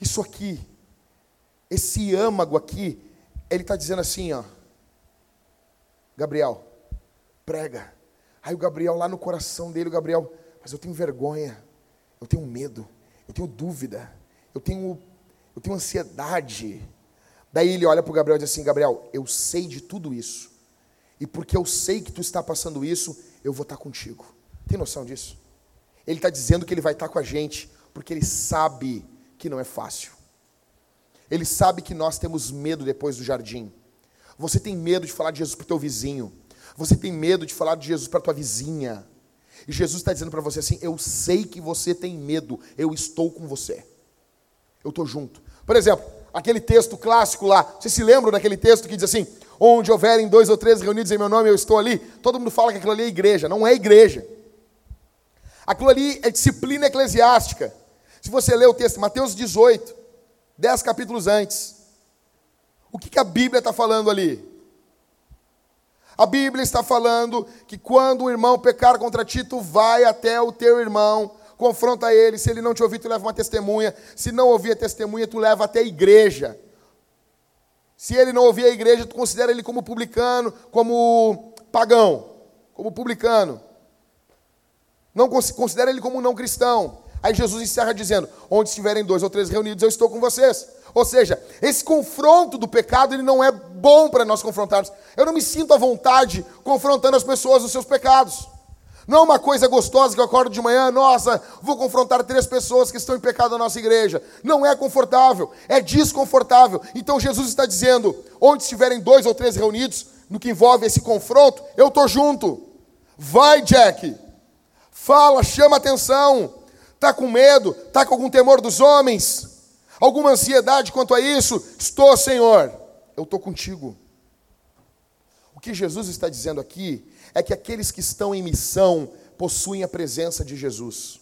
isso aqui, esse âmago aqui, ele está dizendo assim, ó. Gabriel, prega. Aí o Gabriel lá no coração dele, o Gabriel, mas eu tenho vergonha, eu tenho medo, eu tenho dúvida, eu tenho, eu tenho ansiedade. Daí ele olha para o Gabriel e diz assim: Gabriel, eu sei de tudo isso, e porque eu sei que tu está passando isso, eu vou estar contigo. Tem noção disso? Ele está dizendo que ele vai estar com a gente, porque ele sabe que não é fácil. Ele sabe que nós temos medo depois do jardim. Você tem medo de falar de Jesus para o teu vizinho. Você tem medo de falar de Jesus para tua vizinha. E Jesus está dizendo para você assim: Eu sei que você tem medo, eu estou com você. Eu estou junto. Por exemplo, aquele texto clássico lá, vocês se lembram daquele texto que diz assim: Onde houverem dois ou três reunidos em meu nome, eu estou ali. Todo mundo fala que aquilo ali é igreja. Não é igreja. Aquilo ali é disciplina eclesiástica. Se você ler o texto, Mateus 18, dez capítulos antes, o que, que a Bíblia está falando ali? A Bíblia está falando que quando o irmão pecar contra ti, tu vai até o teu irmão, confronta ele. Se ele não te ouvir, tu leva uma testemunha. Se não ouvir a testemunha, tu leva até a igreja. Se ele não ouvir a igreja, tu considera ele como publicano, como pagão, como publicano. Não considera ele como não cristão. Aí Jesus encerra dizendo: Onde estiverem dois ou três reunidos, eu estou com vocês. Ou seja, esse confronto do pecado ele não é bom para nós confrontarmos. Eu não me sinto à vontade confrontando as pessoas nos seus pecados. Não é uma coisa gostosa que eu acordo de manhã, nossa, vou confrontar três pessoas que estão em pecado na nossa igreja. Não é confortável, é desconfortável. Então Jesus está dizendo: onde estiverem dois ou três reunidos, no que envolve esse confronto, eu estou junto. Vai, Jack. Fala, chama atenção. Está com medo? Está com algum temor dos homens? Alguma ansiedade quanto a isso? Estou, Senhor. Eu estou contigo. O que Jesus está dizendo aqui é que aqueles que estão em missão possuem a presença de Jesus.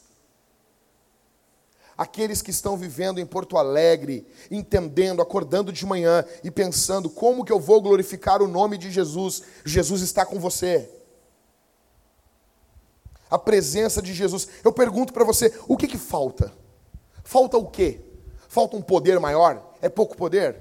Aqueles que estão vivendo em Porto Alegre, entendendo, acordando de manhã e pensando como que eu vou glorificar o nome de Jesus. Jesus está com você. A presença de Jesus. Eu pergunto para você, o que que falta? Falta o quê? Falta um poder maior? É pouco poder?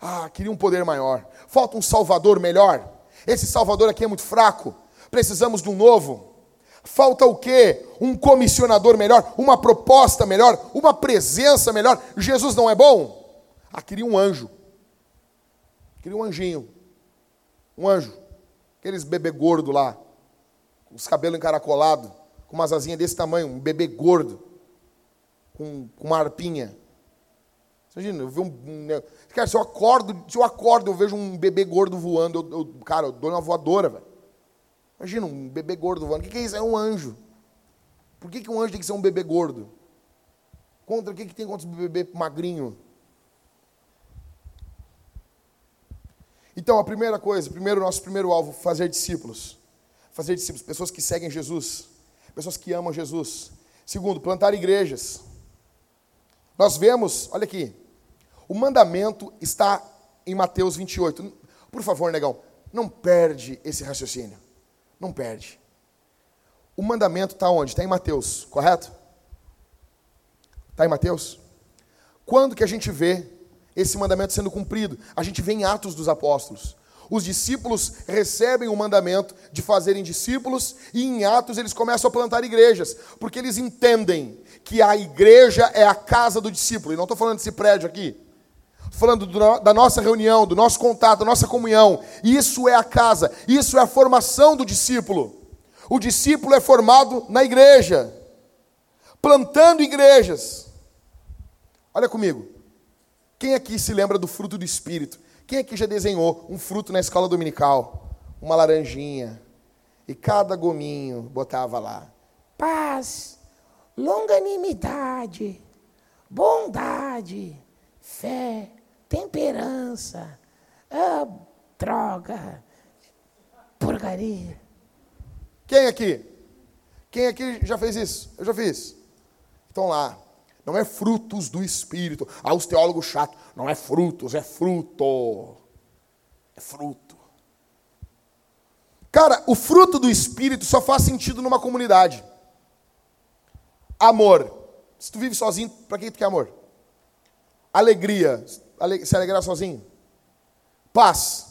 Ah, queria um poder maior. Falta um salvador melhor? Esse salvador aqui é muito fraco. Precisamos de um novo. Falta o quê? Um comissionador melhor, uma proposta melhor, uma presença melhor. Jesus não é bom? Ah, queria um anjo. Queria um anjinho. Um anjo. Aqueles bebê gordo lá. Com os cabelos encaracolados. Com umas asinhas desse tamanho. Um bebê gordo. Com, com uma arpinha. Imagina, eu vejo um, um. Cara, se eu acordo, se eu acordo, eu vejo um bebê gordo voando, eu, eu, cara, eu dou uma voadora, velho. Imagina um bebê gordo voando. O que, que é isso? É um anjo. Por que, que um anjo tem que ser um bebê gordo? Contra o que, que tem contra o bebê magrinho? Então, a primeira coisa, primeiro nosso primeiro alvo, fazer discípulos. Fazer discípulos, pessoas que seguem Jesus, pessoas que amam Jesus. Segundo, plantar igrejas. Nós vemos, olha aqui, o mandamento está em Mateus 28. Por favor, negão, não perde esse raciocínio. Não perde. O mandamento está onde? Está em Mateus, correto? Está em Mateus? Quando que a gente vê esse mandamento sendo cumprido? A gente vê em Atos dos Apóstolos. Os discípulos recebem o mandamento de fazerem discípulos e em Atos eles começam a plantar igrejas, porque eles entendem que a igreja é a casa do discípulo. E não estou falando desse prédio aqui. Falando do, da nossa reunião, do nosso contato, da nossa comunhão. Isso é a casa, isso é a formação do discípulo. O discípulo é formado na igreja, plantando igrejas. Olha comigo. Quem aqui se lembra do fruto do Espírito? Quem aqui já desenhou um fruto na escola dominical? Uma laranjinha. E cada gominho botava lá. Paz, longanimidade, bondade, fé, temperança, ah, droga, porcaria. Quem aqui? Quem aqui já fez isso? Eu já fiz. Então lá. Não é frutos do Espírito. Ah, os teólogos chatos. Não é frutos, é fruto. É fruto. Cara, o fruto do Espírito só faz sentido numa comunidade. Amor. Se tu vive sozinho, para que tu quer amor? Alegria. Se alegrar sozinho. Paz.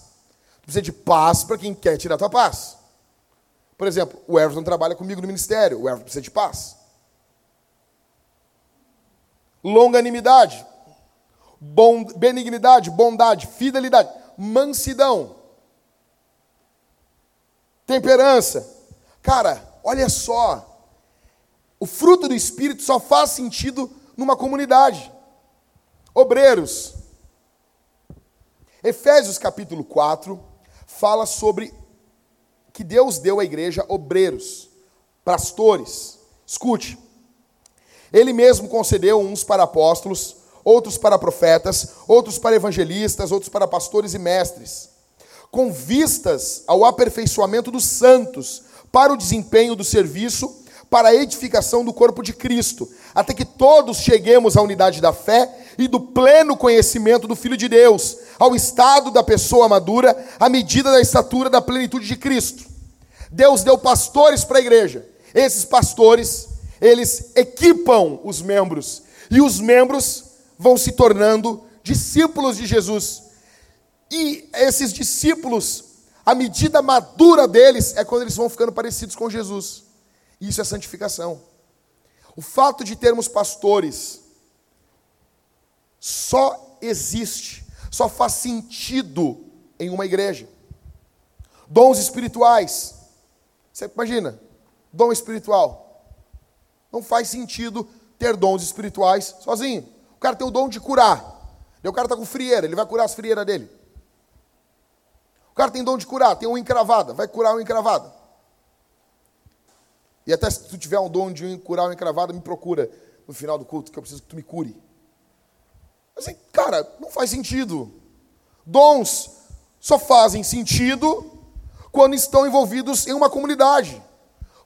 Tu precisa de paz para quem quer tirar tua paz. Por exemplo, o Everton trabalha comigo no ministério. O Everton precisa de paz longanimidade, bom, benignidade, bondade, fidelidade, mansidão, temperança. Cara, olha só. O fruto do Espírito só faz sentido numa comunidade. Obreiros. Efésios capítulo 4 fala sobre que Deus deu à igreja obreiros, pastores. Escute. Ele mesmo concedeu uns para apóstolos, outros para profetas, outros para evangelistas, outros para pastores e mestres, com vistas ao aperfeiçoamento dos santos, para o desempenho do serviço, para a edificação do corpo de Cristo, até que todos cheguemos à unidade da fé e do pleno conhecimento do Filho de Deus, ao estado da pessoa madura, à medida da estatura da plenitude de Cristo. Deus deu pastores para a igreja. Esses pastores eles equipam os membros e os membros vão se tornando discípulos de Jesus. E esses discípulos, a medida madura deles é quando eles vão ficando parecidos com Jesus. Isso é santificação. O fato de termos pastores só existe, só faz sentido em uma igreja. Dons espirituais. Você imagina, dom espiritual. Não faz sentido ter dons espirituais sozinho. O cara tem o dom de curar. o cara está com frieira, ele vai curar as frieiras dele. O cara tem dom de curar, tem uma encravada, vai curar uma encravada. E até se tu tiver um dom de curar uma encravada, me procura no final do culto, que eu preciso que tu me cure. Assim, cara, não faz sentido. Dons só fazem sentido quando estão envolvidos em uma comunidade.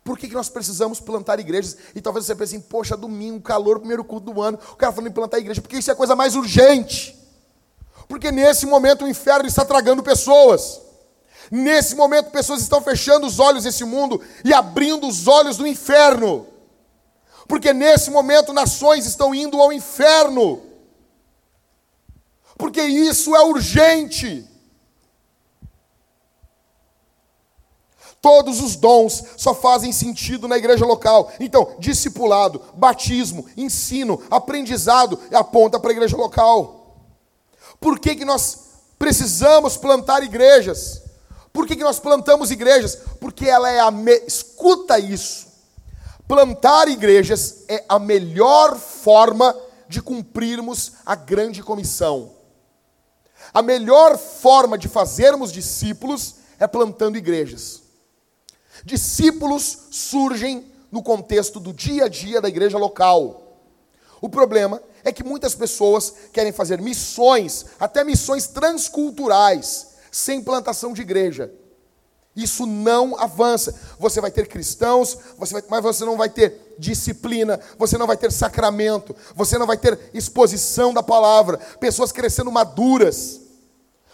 Por que, que nós precisamos plantar igrejas? E talvez você pense assim, poxa, domingo, calor, primeiro culto do ano, o cara falando em plantar igreja, porque isso é a coisa mais urgente. Porque nesse momento o inferno está tragando pessoas. Nesse momento, pessoas estão fechando os olhos desse mundo e abrindo os olhos do inferno. Porque nesse momento, nações estão indo ao inferno. Porque isso é urgente. Todos os dons só fazem sentido na igreja local. Então, discipulado, batismo, ensino, aprendizado aponta para a igreja local. Por que, que nós precisamos plantar igrejas? Por que, que nós plantamos igrejas? Porque ela é a. Me... Escuta isso. Plantar igrejas é a melhor forma de cumprirmos a grande comissão. A melhor forma de fazermos discípulos é plantando igrejas. Discípulos surgem no contexto do dia a dia da igreja local. O problema é que muitas pessoas querem fazer missões, até missões transculturais, sem plantação de igreja. Isso não avança. Você vai ter cristãos, você vai, mas você não vai ter disciplina, você não vai ter sacramento, você não vai ter exposição da palavra, pessoas crescendo maduras.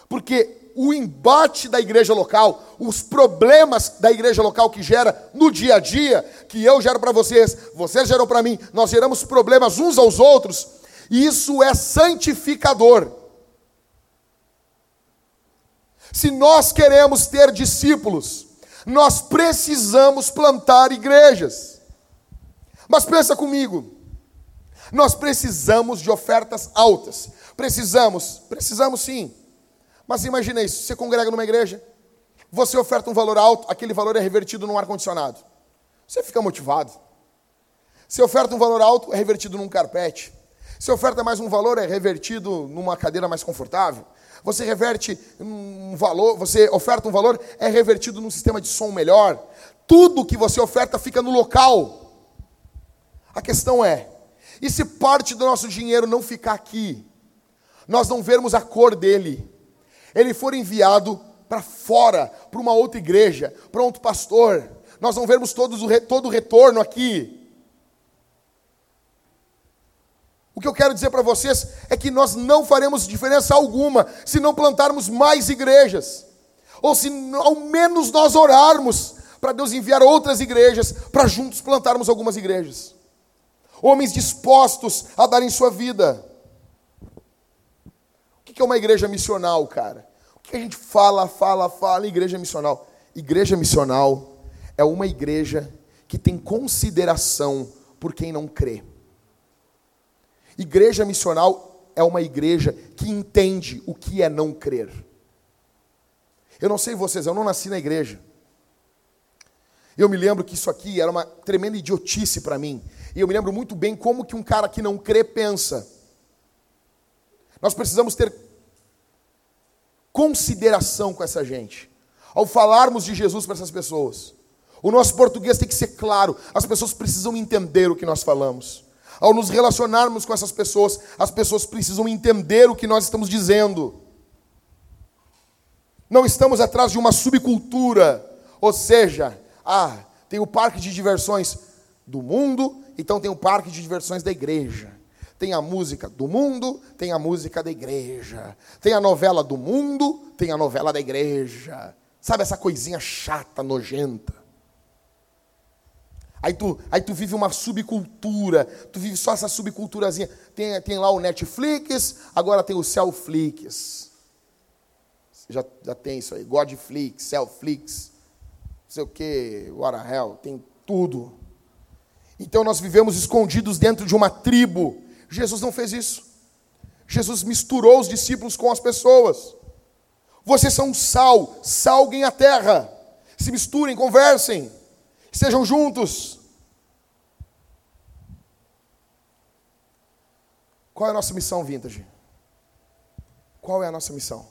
Porque o embate da igreja local, os problemas da igreja local que gera no dia a dia, que eu gero para vocês, vocês geram para mim, nós geramos problemas uns aos outros, isso é santificador. Se nós queremos ter discípulos, nós precisamos plantar igrejas. Mas pensa comigo, nós precisamos de ofertas altas. Precisamos, precisamos sim. Mas imagina isso: você congrega numa igreja, você oferta um valor alto, aquele valor é revertido num ar-condicionado. Você fica motivado. Você oferta um valor alto, é revertido num carpete. Você oferta mais um valor, é revertido numa cadeira mais confortável. Você reverte um valor, você oferta um valor, é revertido num sistema de som melhor. Tudo que você oferta fica no local. A questão é: e se parte do nosso dinheiro não ficar aqui? Nós não vermos a cor dele, ele for enviado para fora, para uma outra igreja, para outro pastor. Nós não vemos todos o, todo o retorno aqui. O que eu quero dizer para vocês é que nós não faremos diferença alguma se não plantarmos mais igrejas, ou se ao menos nós orarmos para Deus enviar outras igrejas, para juntos plantarmos algumas igrejas. Homens dispostos a darem sua vida que é uma igreja missional, cara? O que a gente fala, fala, fala, igreja missional? Igreja missional é uma igreja que tem consideração por quem não crê. Igreja missional é uma igreja que entende o que é não crer. Eu não sei vocês, eu não nasci na igreja. Eu me lembro que isso aqui era uma tremenda idiotice para mim. E eu me lembro muito bem como que um cara que não crê pensa. Nós precisamos ter consideração com essa gente. Ao falarmos de Jesus para essas pessoas, o nosso português tem que ser claro, as pessoas precisam entender o que nós falamos. Ao nos relacionarmos com essas pessoas, as pessoas precisam entender o que nós estamos dizendo. Não estamos atrás de uma subcultura, ou seja, ah, tem o parque de diversões do mundo, então tem o parque de diversões da igreja. Tem a música do mundo, tem a música da igreja. Tem a novela do mundo, tem a novela da igreja. Sabe essa coisinha chata, nojenta? Aí tu, aí tu vive uma subcultura, tu vive só essa subculturazinha. Tem, tem lá o Netflix, agora tem o Cellflix. Já, já tem isso aí, Godflix, Cellflix, não sei o que, what the hell, tem tudo. Então nós vivemos escondidos dentro de uma tribo Jesus não fez isso. Jesus misturou os discípulos com as pessoas. Vocês são sal, salguem a terra. Se misturem, conversem, estejam juntos. Qual é a nossa missão, Vintage? Qual é a nossa missão?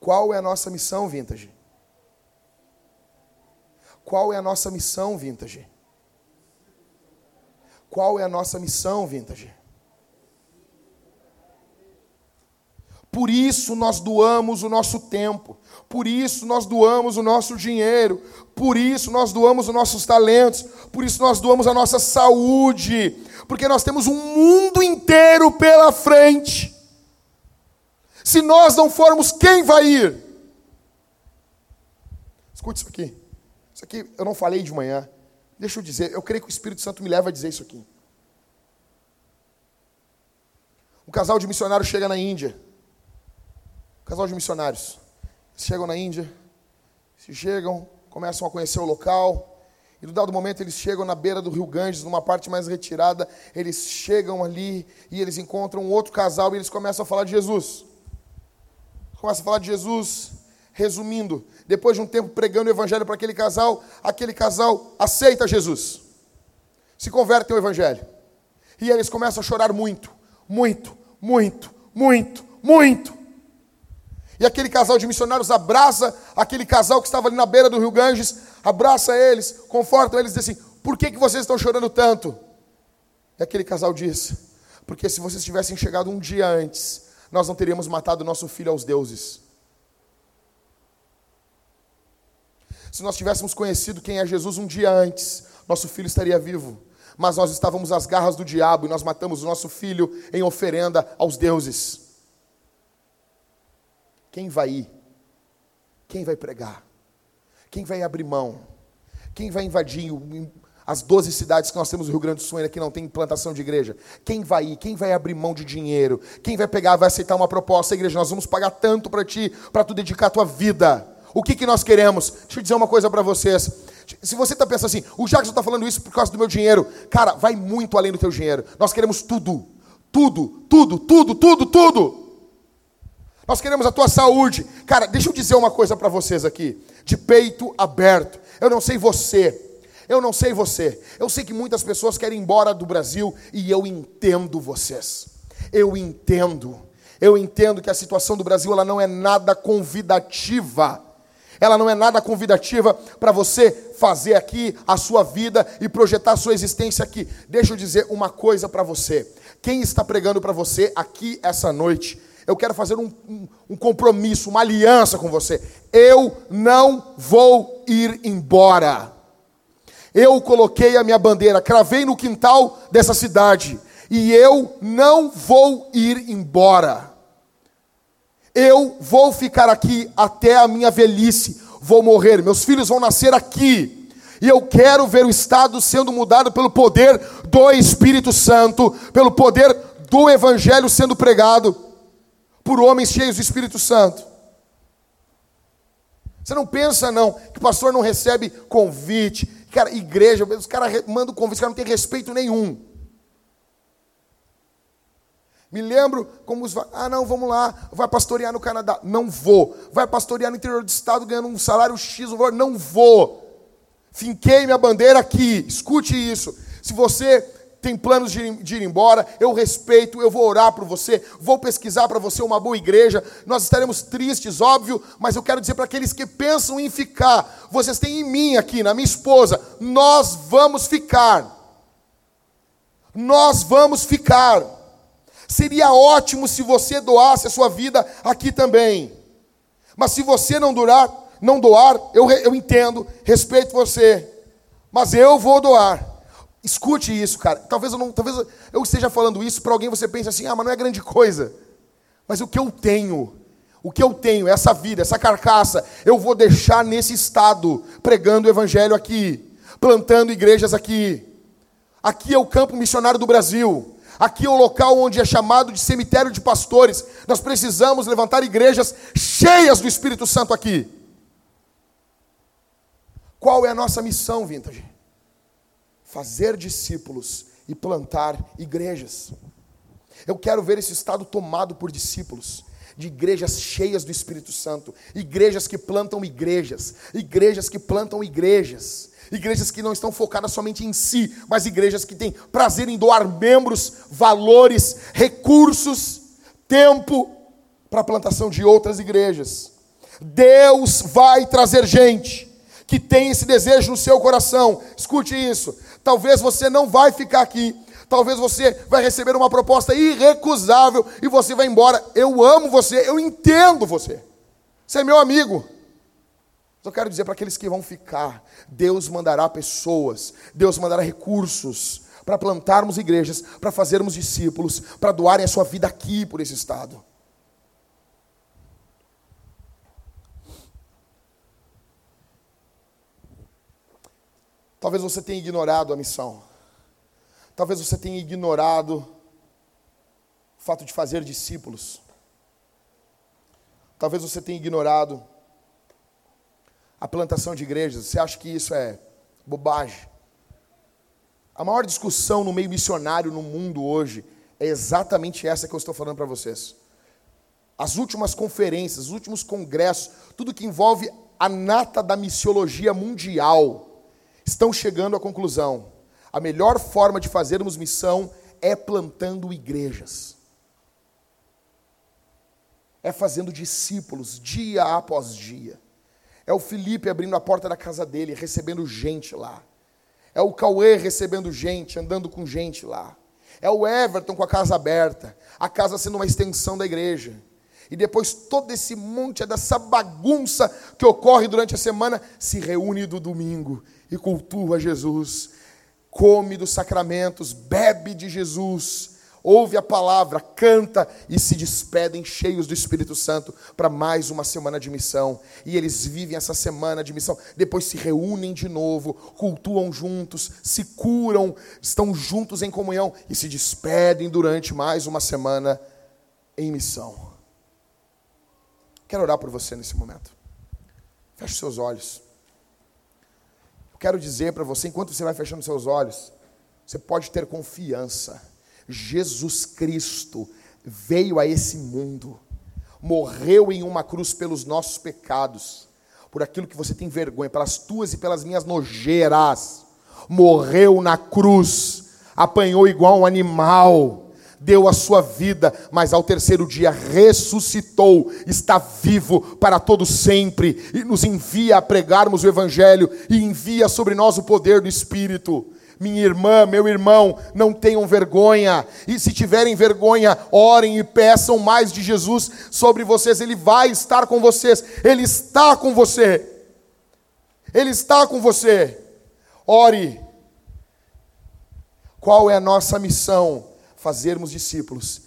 Qual é a nossa missão, Vintage? Qual é a nossa missão, Vintage? Qual é a nossa missão, Vintage? Por isso nós doamos o nosso tempo, por isso nós doamos o nosso dinheiro, por isso nós doamos os nossos talentos, por isso nós doamos a nossa saúde, porque nós temos um mundo inteiro pela frente. Se nós não formos, quem vai ir? Escute isso aqui. Isso aqui eu não falei de manhã. Deixa eu dizer, eu creio que o Espírito Santo me leva a dizer isso aqui. Um casal de missionários chega na Índia. Um casal de missionários. chegam na Índia, se chegam, começam a conhecer o local. E no dado momento eles chegam na beira do rio Ganges, numa parte mais retirada. Eles chegam ali e eles encontram um outro casal e eles começam a falar de Jesus. Começam a falar de Jesus. Resumindo, depois de um tempo pregando o evangelho para aquele casal, aquele casal aceita Jesus. Se converte ao evangelho. E eles começam a chorar muito, muito, muito, muito, muito. E aquele casal de missionários abraça aquele casal que estava ali na beira do rio Ganges, abraça eles, conforta eles e diz assim: Por que, que vocês estão chorando tanto? E aquele casal diz: Porque se vocês tivessem chegado um dia antes, nós não teríamos matado nosso filho aos deuses. Se nós tivéssemos conhecido quem é Jesus um dia antes, nosso filho estaria vivo mas nós estávamos às garras do diabo e nós matamos o nosso filho em oferenda aos deuses. Quem vai ir? Quem vai pregar? Quem vai abrir mão? Quem vai invadir as 12 cidades que nós temos no Rio Grande do Sul ainda que não tem implantação de igreja? Quem vai ir? Quem vai abrir mão de dinheiro? Quem vai pegar, vai aceitar uma proposta? Igreja, nós vamos pagar tanto para ti, para tu dedicar a tua vida. O que, que nós queremos? Deixa eu dizer uma coisa para vocês. Se você está pensando assim, o Jackson está falando isso por causa do meu dinheiro, cara, vai muito além do teu dinheiro. Nós queremos tudo, tudo, tudo, tudo, tudo, tudo. Nós queremos a tua saúde. Cara, deixa eu dizer uma coisa para vocês aqui, de peito aberto. Eu não sei você, eu não sei você. Eu sei que muitas pessoas querem ir embora do Brasil e eu entendo vocês. Eu entendo. Eu entendo que a situação do Brasil ela não é nada convidativa. Ela não é nada convidativa para você fazer aqui a sua vida e projetar a sua existência aqui. Deixa eu dizer uma coisa para você. Quem está pregando para você aqui essa noite, eu quero fazer um, um, um, compromisso, uma aliança com você. Eu não vou ir embora. Eu coloquei a minha bandeira, cravei no quintal dessa cidade, e eu não vou ir embora. Eu vou ficar aqui até a minha velhice, vou morrer, meus filhos vão nascer aqui. E eu quero ver o Estado sendo mudado pelo poder do Espírito Santo, pelo poder do Evangelho sendo pregado por homens cheios do Espírito Santo. Você não pensa, não, que o pastor não recebe convite. Cara, igreja, os caras mandam convite, os caras não têm respeito nenhum. Me lembro como os. Ah, não, vamos lá, vai pastorear no Canadá. Não vou. Vai pastorear no interior do estado ganhando um salário X, não vou. Finquei minha bandeira aqui. Escute isso. Se você tem planos de ir, de ir embora, eu respeito, eu vou orar por você, vou pesquisar para você uma boa igreja. Nós estaremos tristes, óbvio, mas eu quero dizer para aqueles que pensam em ficar: vocês têm em mim aqui, na minha esposa, nós vamos ficar. Nós vamos ficar. Seria ótimo se você doasse a sua vida aqui também. Mas se você não durar, não doar, eu, eu entendo, respeito você. Mas eu vou doar. Escute isso, cara. Talvez eu não, talvez eu esteja falando isso para alguém você pense assim: "Ah, mas não é grande coisa". Mas o que eu tenho, o que eu tenho, essa vida, essa carcaça, eu vou deixar nesse estado, pregando o evangelho aqui, plantando igrejas aqui. Aqui é o campo missionário do Brasil. Aqui é o local onde é chamado de cemitério de pastores. Nós precisamos levantar igrejas cheias do Espírito Santo aqui. Qual é a nossa missão, Vintage? Fazer discípulos e plantar igrejas. Eu quero ver esse estado tomado por discípulos, de igrejas cheias do Espírito Santo, igrejas que plantam igrejas, igrejas que plantam igrejas, igrejas que não estão focadas somente em si, mas igrejas que têm prazer em doar membros, valores, recursos, tempo para a plantação de outras igrejas. Deus vai trazer gente que tem esse desejo no seu coração. Escute isso. Talvez você não vai ficar aqui, Talvez você vai receber uma proposta irrecusável e você vai embora. Eu amo você, eu entendo você. Você é meu amigo. Eu quero dizer para aqueles que vão ficar, Deus mandará pessoas, Deus mandará recursos para plantarmos igrejas, para fazermos discípulos, para doarem a sua vida aqui por esse estado. Talvez você tenha ignorado a missão. Talvez você tenha ignorado o fato de fazer discípulos. Talvez você tenha ignorado a plantação de igrejas. Você acha que isso é bobagem? A maior discussão no meio missionário no mundo hoje é exatamente essa que eu estou falando para vocês. As últimas conferências, os últimos congressos, tudo que envolve a nata da missiologia mundial, estão chegando à conclusão a melhor forma de fazermos missão é plantando igrejas. É fazendo discípulos dia após dia. É o Felipe abrindo a porta da casa dele, recebendo gente lá. É o Cauê recebendo gente, andando com gente lá. É o Everton com a casa aberta, a casa sendo uma extensão da igreja. E depois todo esse monte dessa bagunça que ocorre durante a semana se reúne do domingo e cultua Jesus come dos sacramentos, bebe de Jesus, ouve a palavra, canta e se despedem cheios do Espírito Santo para mais uma semana de missão. E eles vivem essa semana de missão, depois se reúnem de novo, cultuam juntos, se curam, estão juntos em comunhão e se despedem durante mais uma semana em missão. Quero orar por você nesse momento. Feche seus olhos. Quero dizer para você, enquanto você vai fechando seus olhos, você pode ter confiança. Jesus Cristo veio a esse mundo, morreu em uma cruz pelos nossos pecados, por aquilo que você tem vergonha, pelas tuas e pelas minhas nojeiras. Morreu na cruz, apanhou igual um animal deu a sua vida, mas ao terceiro dia ressuscitou, está vivo para todo sempre e nos envia a pregarmos o evangelho e envia sobre nós o poder do espírito. Minha irmã, meu irmão, não tenham vergonha. E se tiverem vergonha, orem e peçam mais de Jesus sobre vocês. Ele vai estar com vocês. Ele está com você. Ele está com você. Ore. Qual é a nossa missão? fazermos discípulos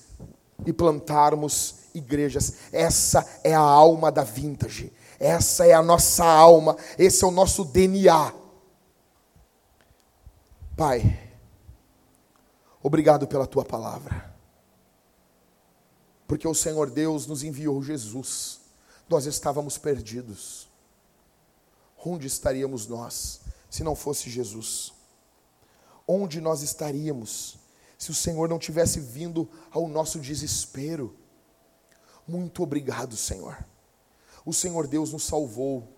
e plantarmos igrejas. Essa é a alma da vintage. Essa é a nossa alma, esse é o nosso DNA. Pai, obrigado pela tua palavra. Porque o Senhor Deus nos enviou Jesus. Nós estávamos perdidos. Onde estaríamos nós se não fosse Jesus? Onde nós estaríamos se o Senhor não tivesse vindo ao nosso desespero. Muito obrigado, Senhor. O Senhor Deus nos salvou.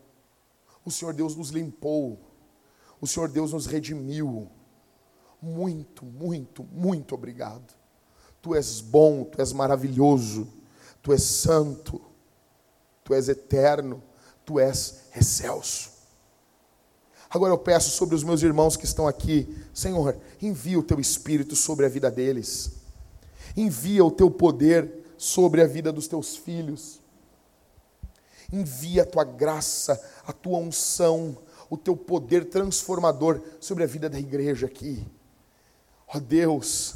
O Senhor Deus nos limpou. O Senhor Deus nos redimiu. Muito, muito, muito obrigado. Tu és bom, tu és maravilhoso, tu és santo, tu és eterno, tu és excelso. Agora eu peço sobre os meus irmãos que estão aqui, Senhor, envia o teu espírito sobre a vida deles. Envia o teu poder sobre a vida dos teus filhos. Envia a tua graça, a tua unção, o teu poder transformador sobre a vida da igreja aqui. Ó Deus,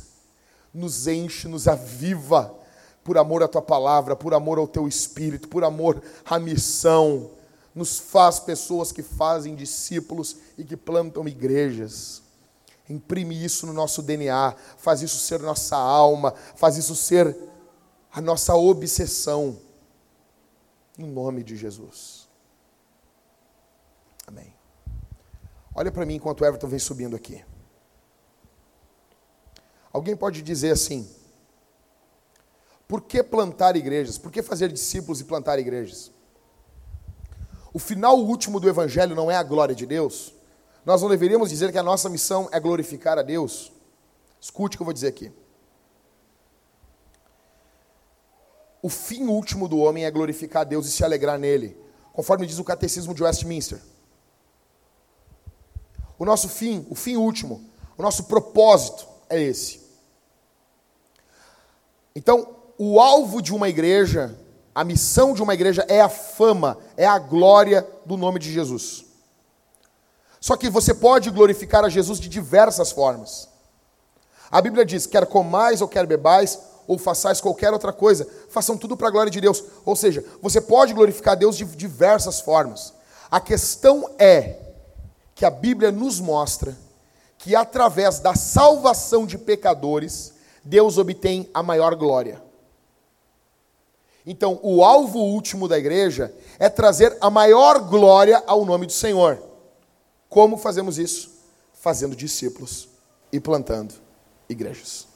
nos enche, nos aviva por amor à tua palavra, por amor ao teu espírito, por amor à missão nos faz pessoas que fazem discípulos e que plantam igrejas. Imprime isso no nosso DNA, faz isso ser nossa alma, faz isso ser a nossa obsessão. Em nome de Jesus. Amém. Olha para mim enquanto o Everton vem subindo aqui. Alguém pode dizer assim: por que plantar igrejas? Por que fazer discípulos e plantar igrejas? o final último do Evangelho não é a glória de Deus, nós não deveríamos dizer que a nossa missão é glorificar a Deus? Escute o que eu vou dizer aqui. O fim último do homem é glorificar a Deus e se alegrar nele, conforme diz o Catecismo de Westminster. O nosso fim, o fim último, o nosso propósito, é esse. Então, o alvo de uma igreja, a missão de uma igreja é a fama, é a glória do nome de Jesus. Só que você pode glorificar a Jesus de diversas formas. A Bíblia diz: quer comais ou quer bebais, ou façais qualquer outra coisa, façam tudo para a glória de Deus. Ou seja, você pode glorificar Deus de diversas formas. A questão é que a Bíblia nos mostra que através da salvação de pecadores, Deus obtém a maior glória. Então, o alvo último da igreja é trazer a maior glória ao nome do Senhor. Como fazemos isso? Fazendo discípulos e plantando igrejas.